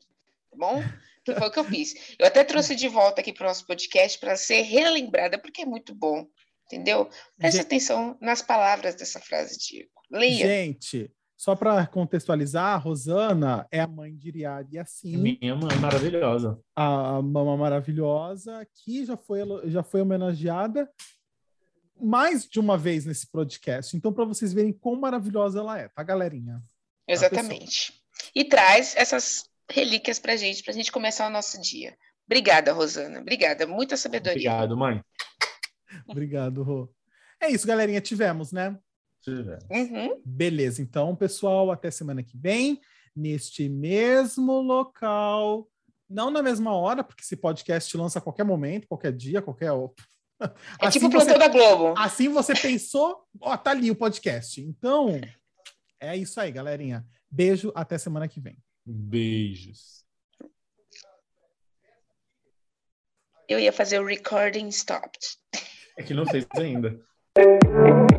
Tá bom? Que foi o que eu fiz. Eu até trouxe de volta aqui para o nosso podcast para ser relembrada, porque é muito bom. Entendeu? Preste Gente- atenção nas palavras dessa frase, Diego. Leia. Gente, só para contextualizar, a Rosana é a mãe de Iriad Yassin, Minha mãe maravilhosa. a mama maravilhosa, que já foi, já foi homenageada mais de uma vez nesse podcast. Então, para vocês verem quão maravilhosa ela é, tá, galerinha? Exatamente. E traz essas relíquias pra gente, pra gente começar o nosso dia. Obrigada, Rosana. Obrigada. Muita sabedoria. Obrigado, mãe. Obrigado, Rô. É isso, galerinha. Tivemos, né? Tivemos. Uhum. Beleza. Então, pessoal, até semana que vem, neste mesmo local. Não na mesma hora, porque esse podcast lança a qualquer momento, qualquer dia, qualquer. É Assim tipo o você- plantão da Globo. Assim você pensou, ó, tá ali o podcast. Então, é isso aí, galerinha. Beijo, até semana que vem. Beijos. Eu ia fazer o recording stopped. É que não fez ainda.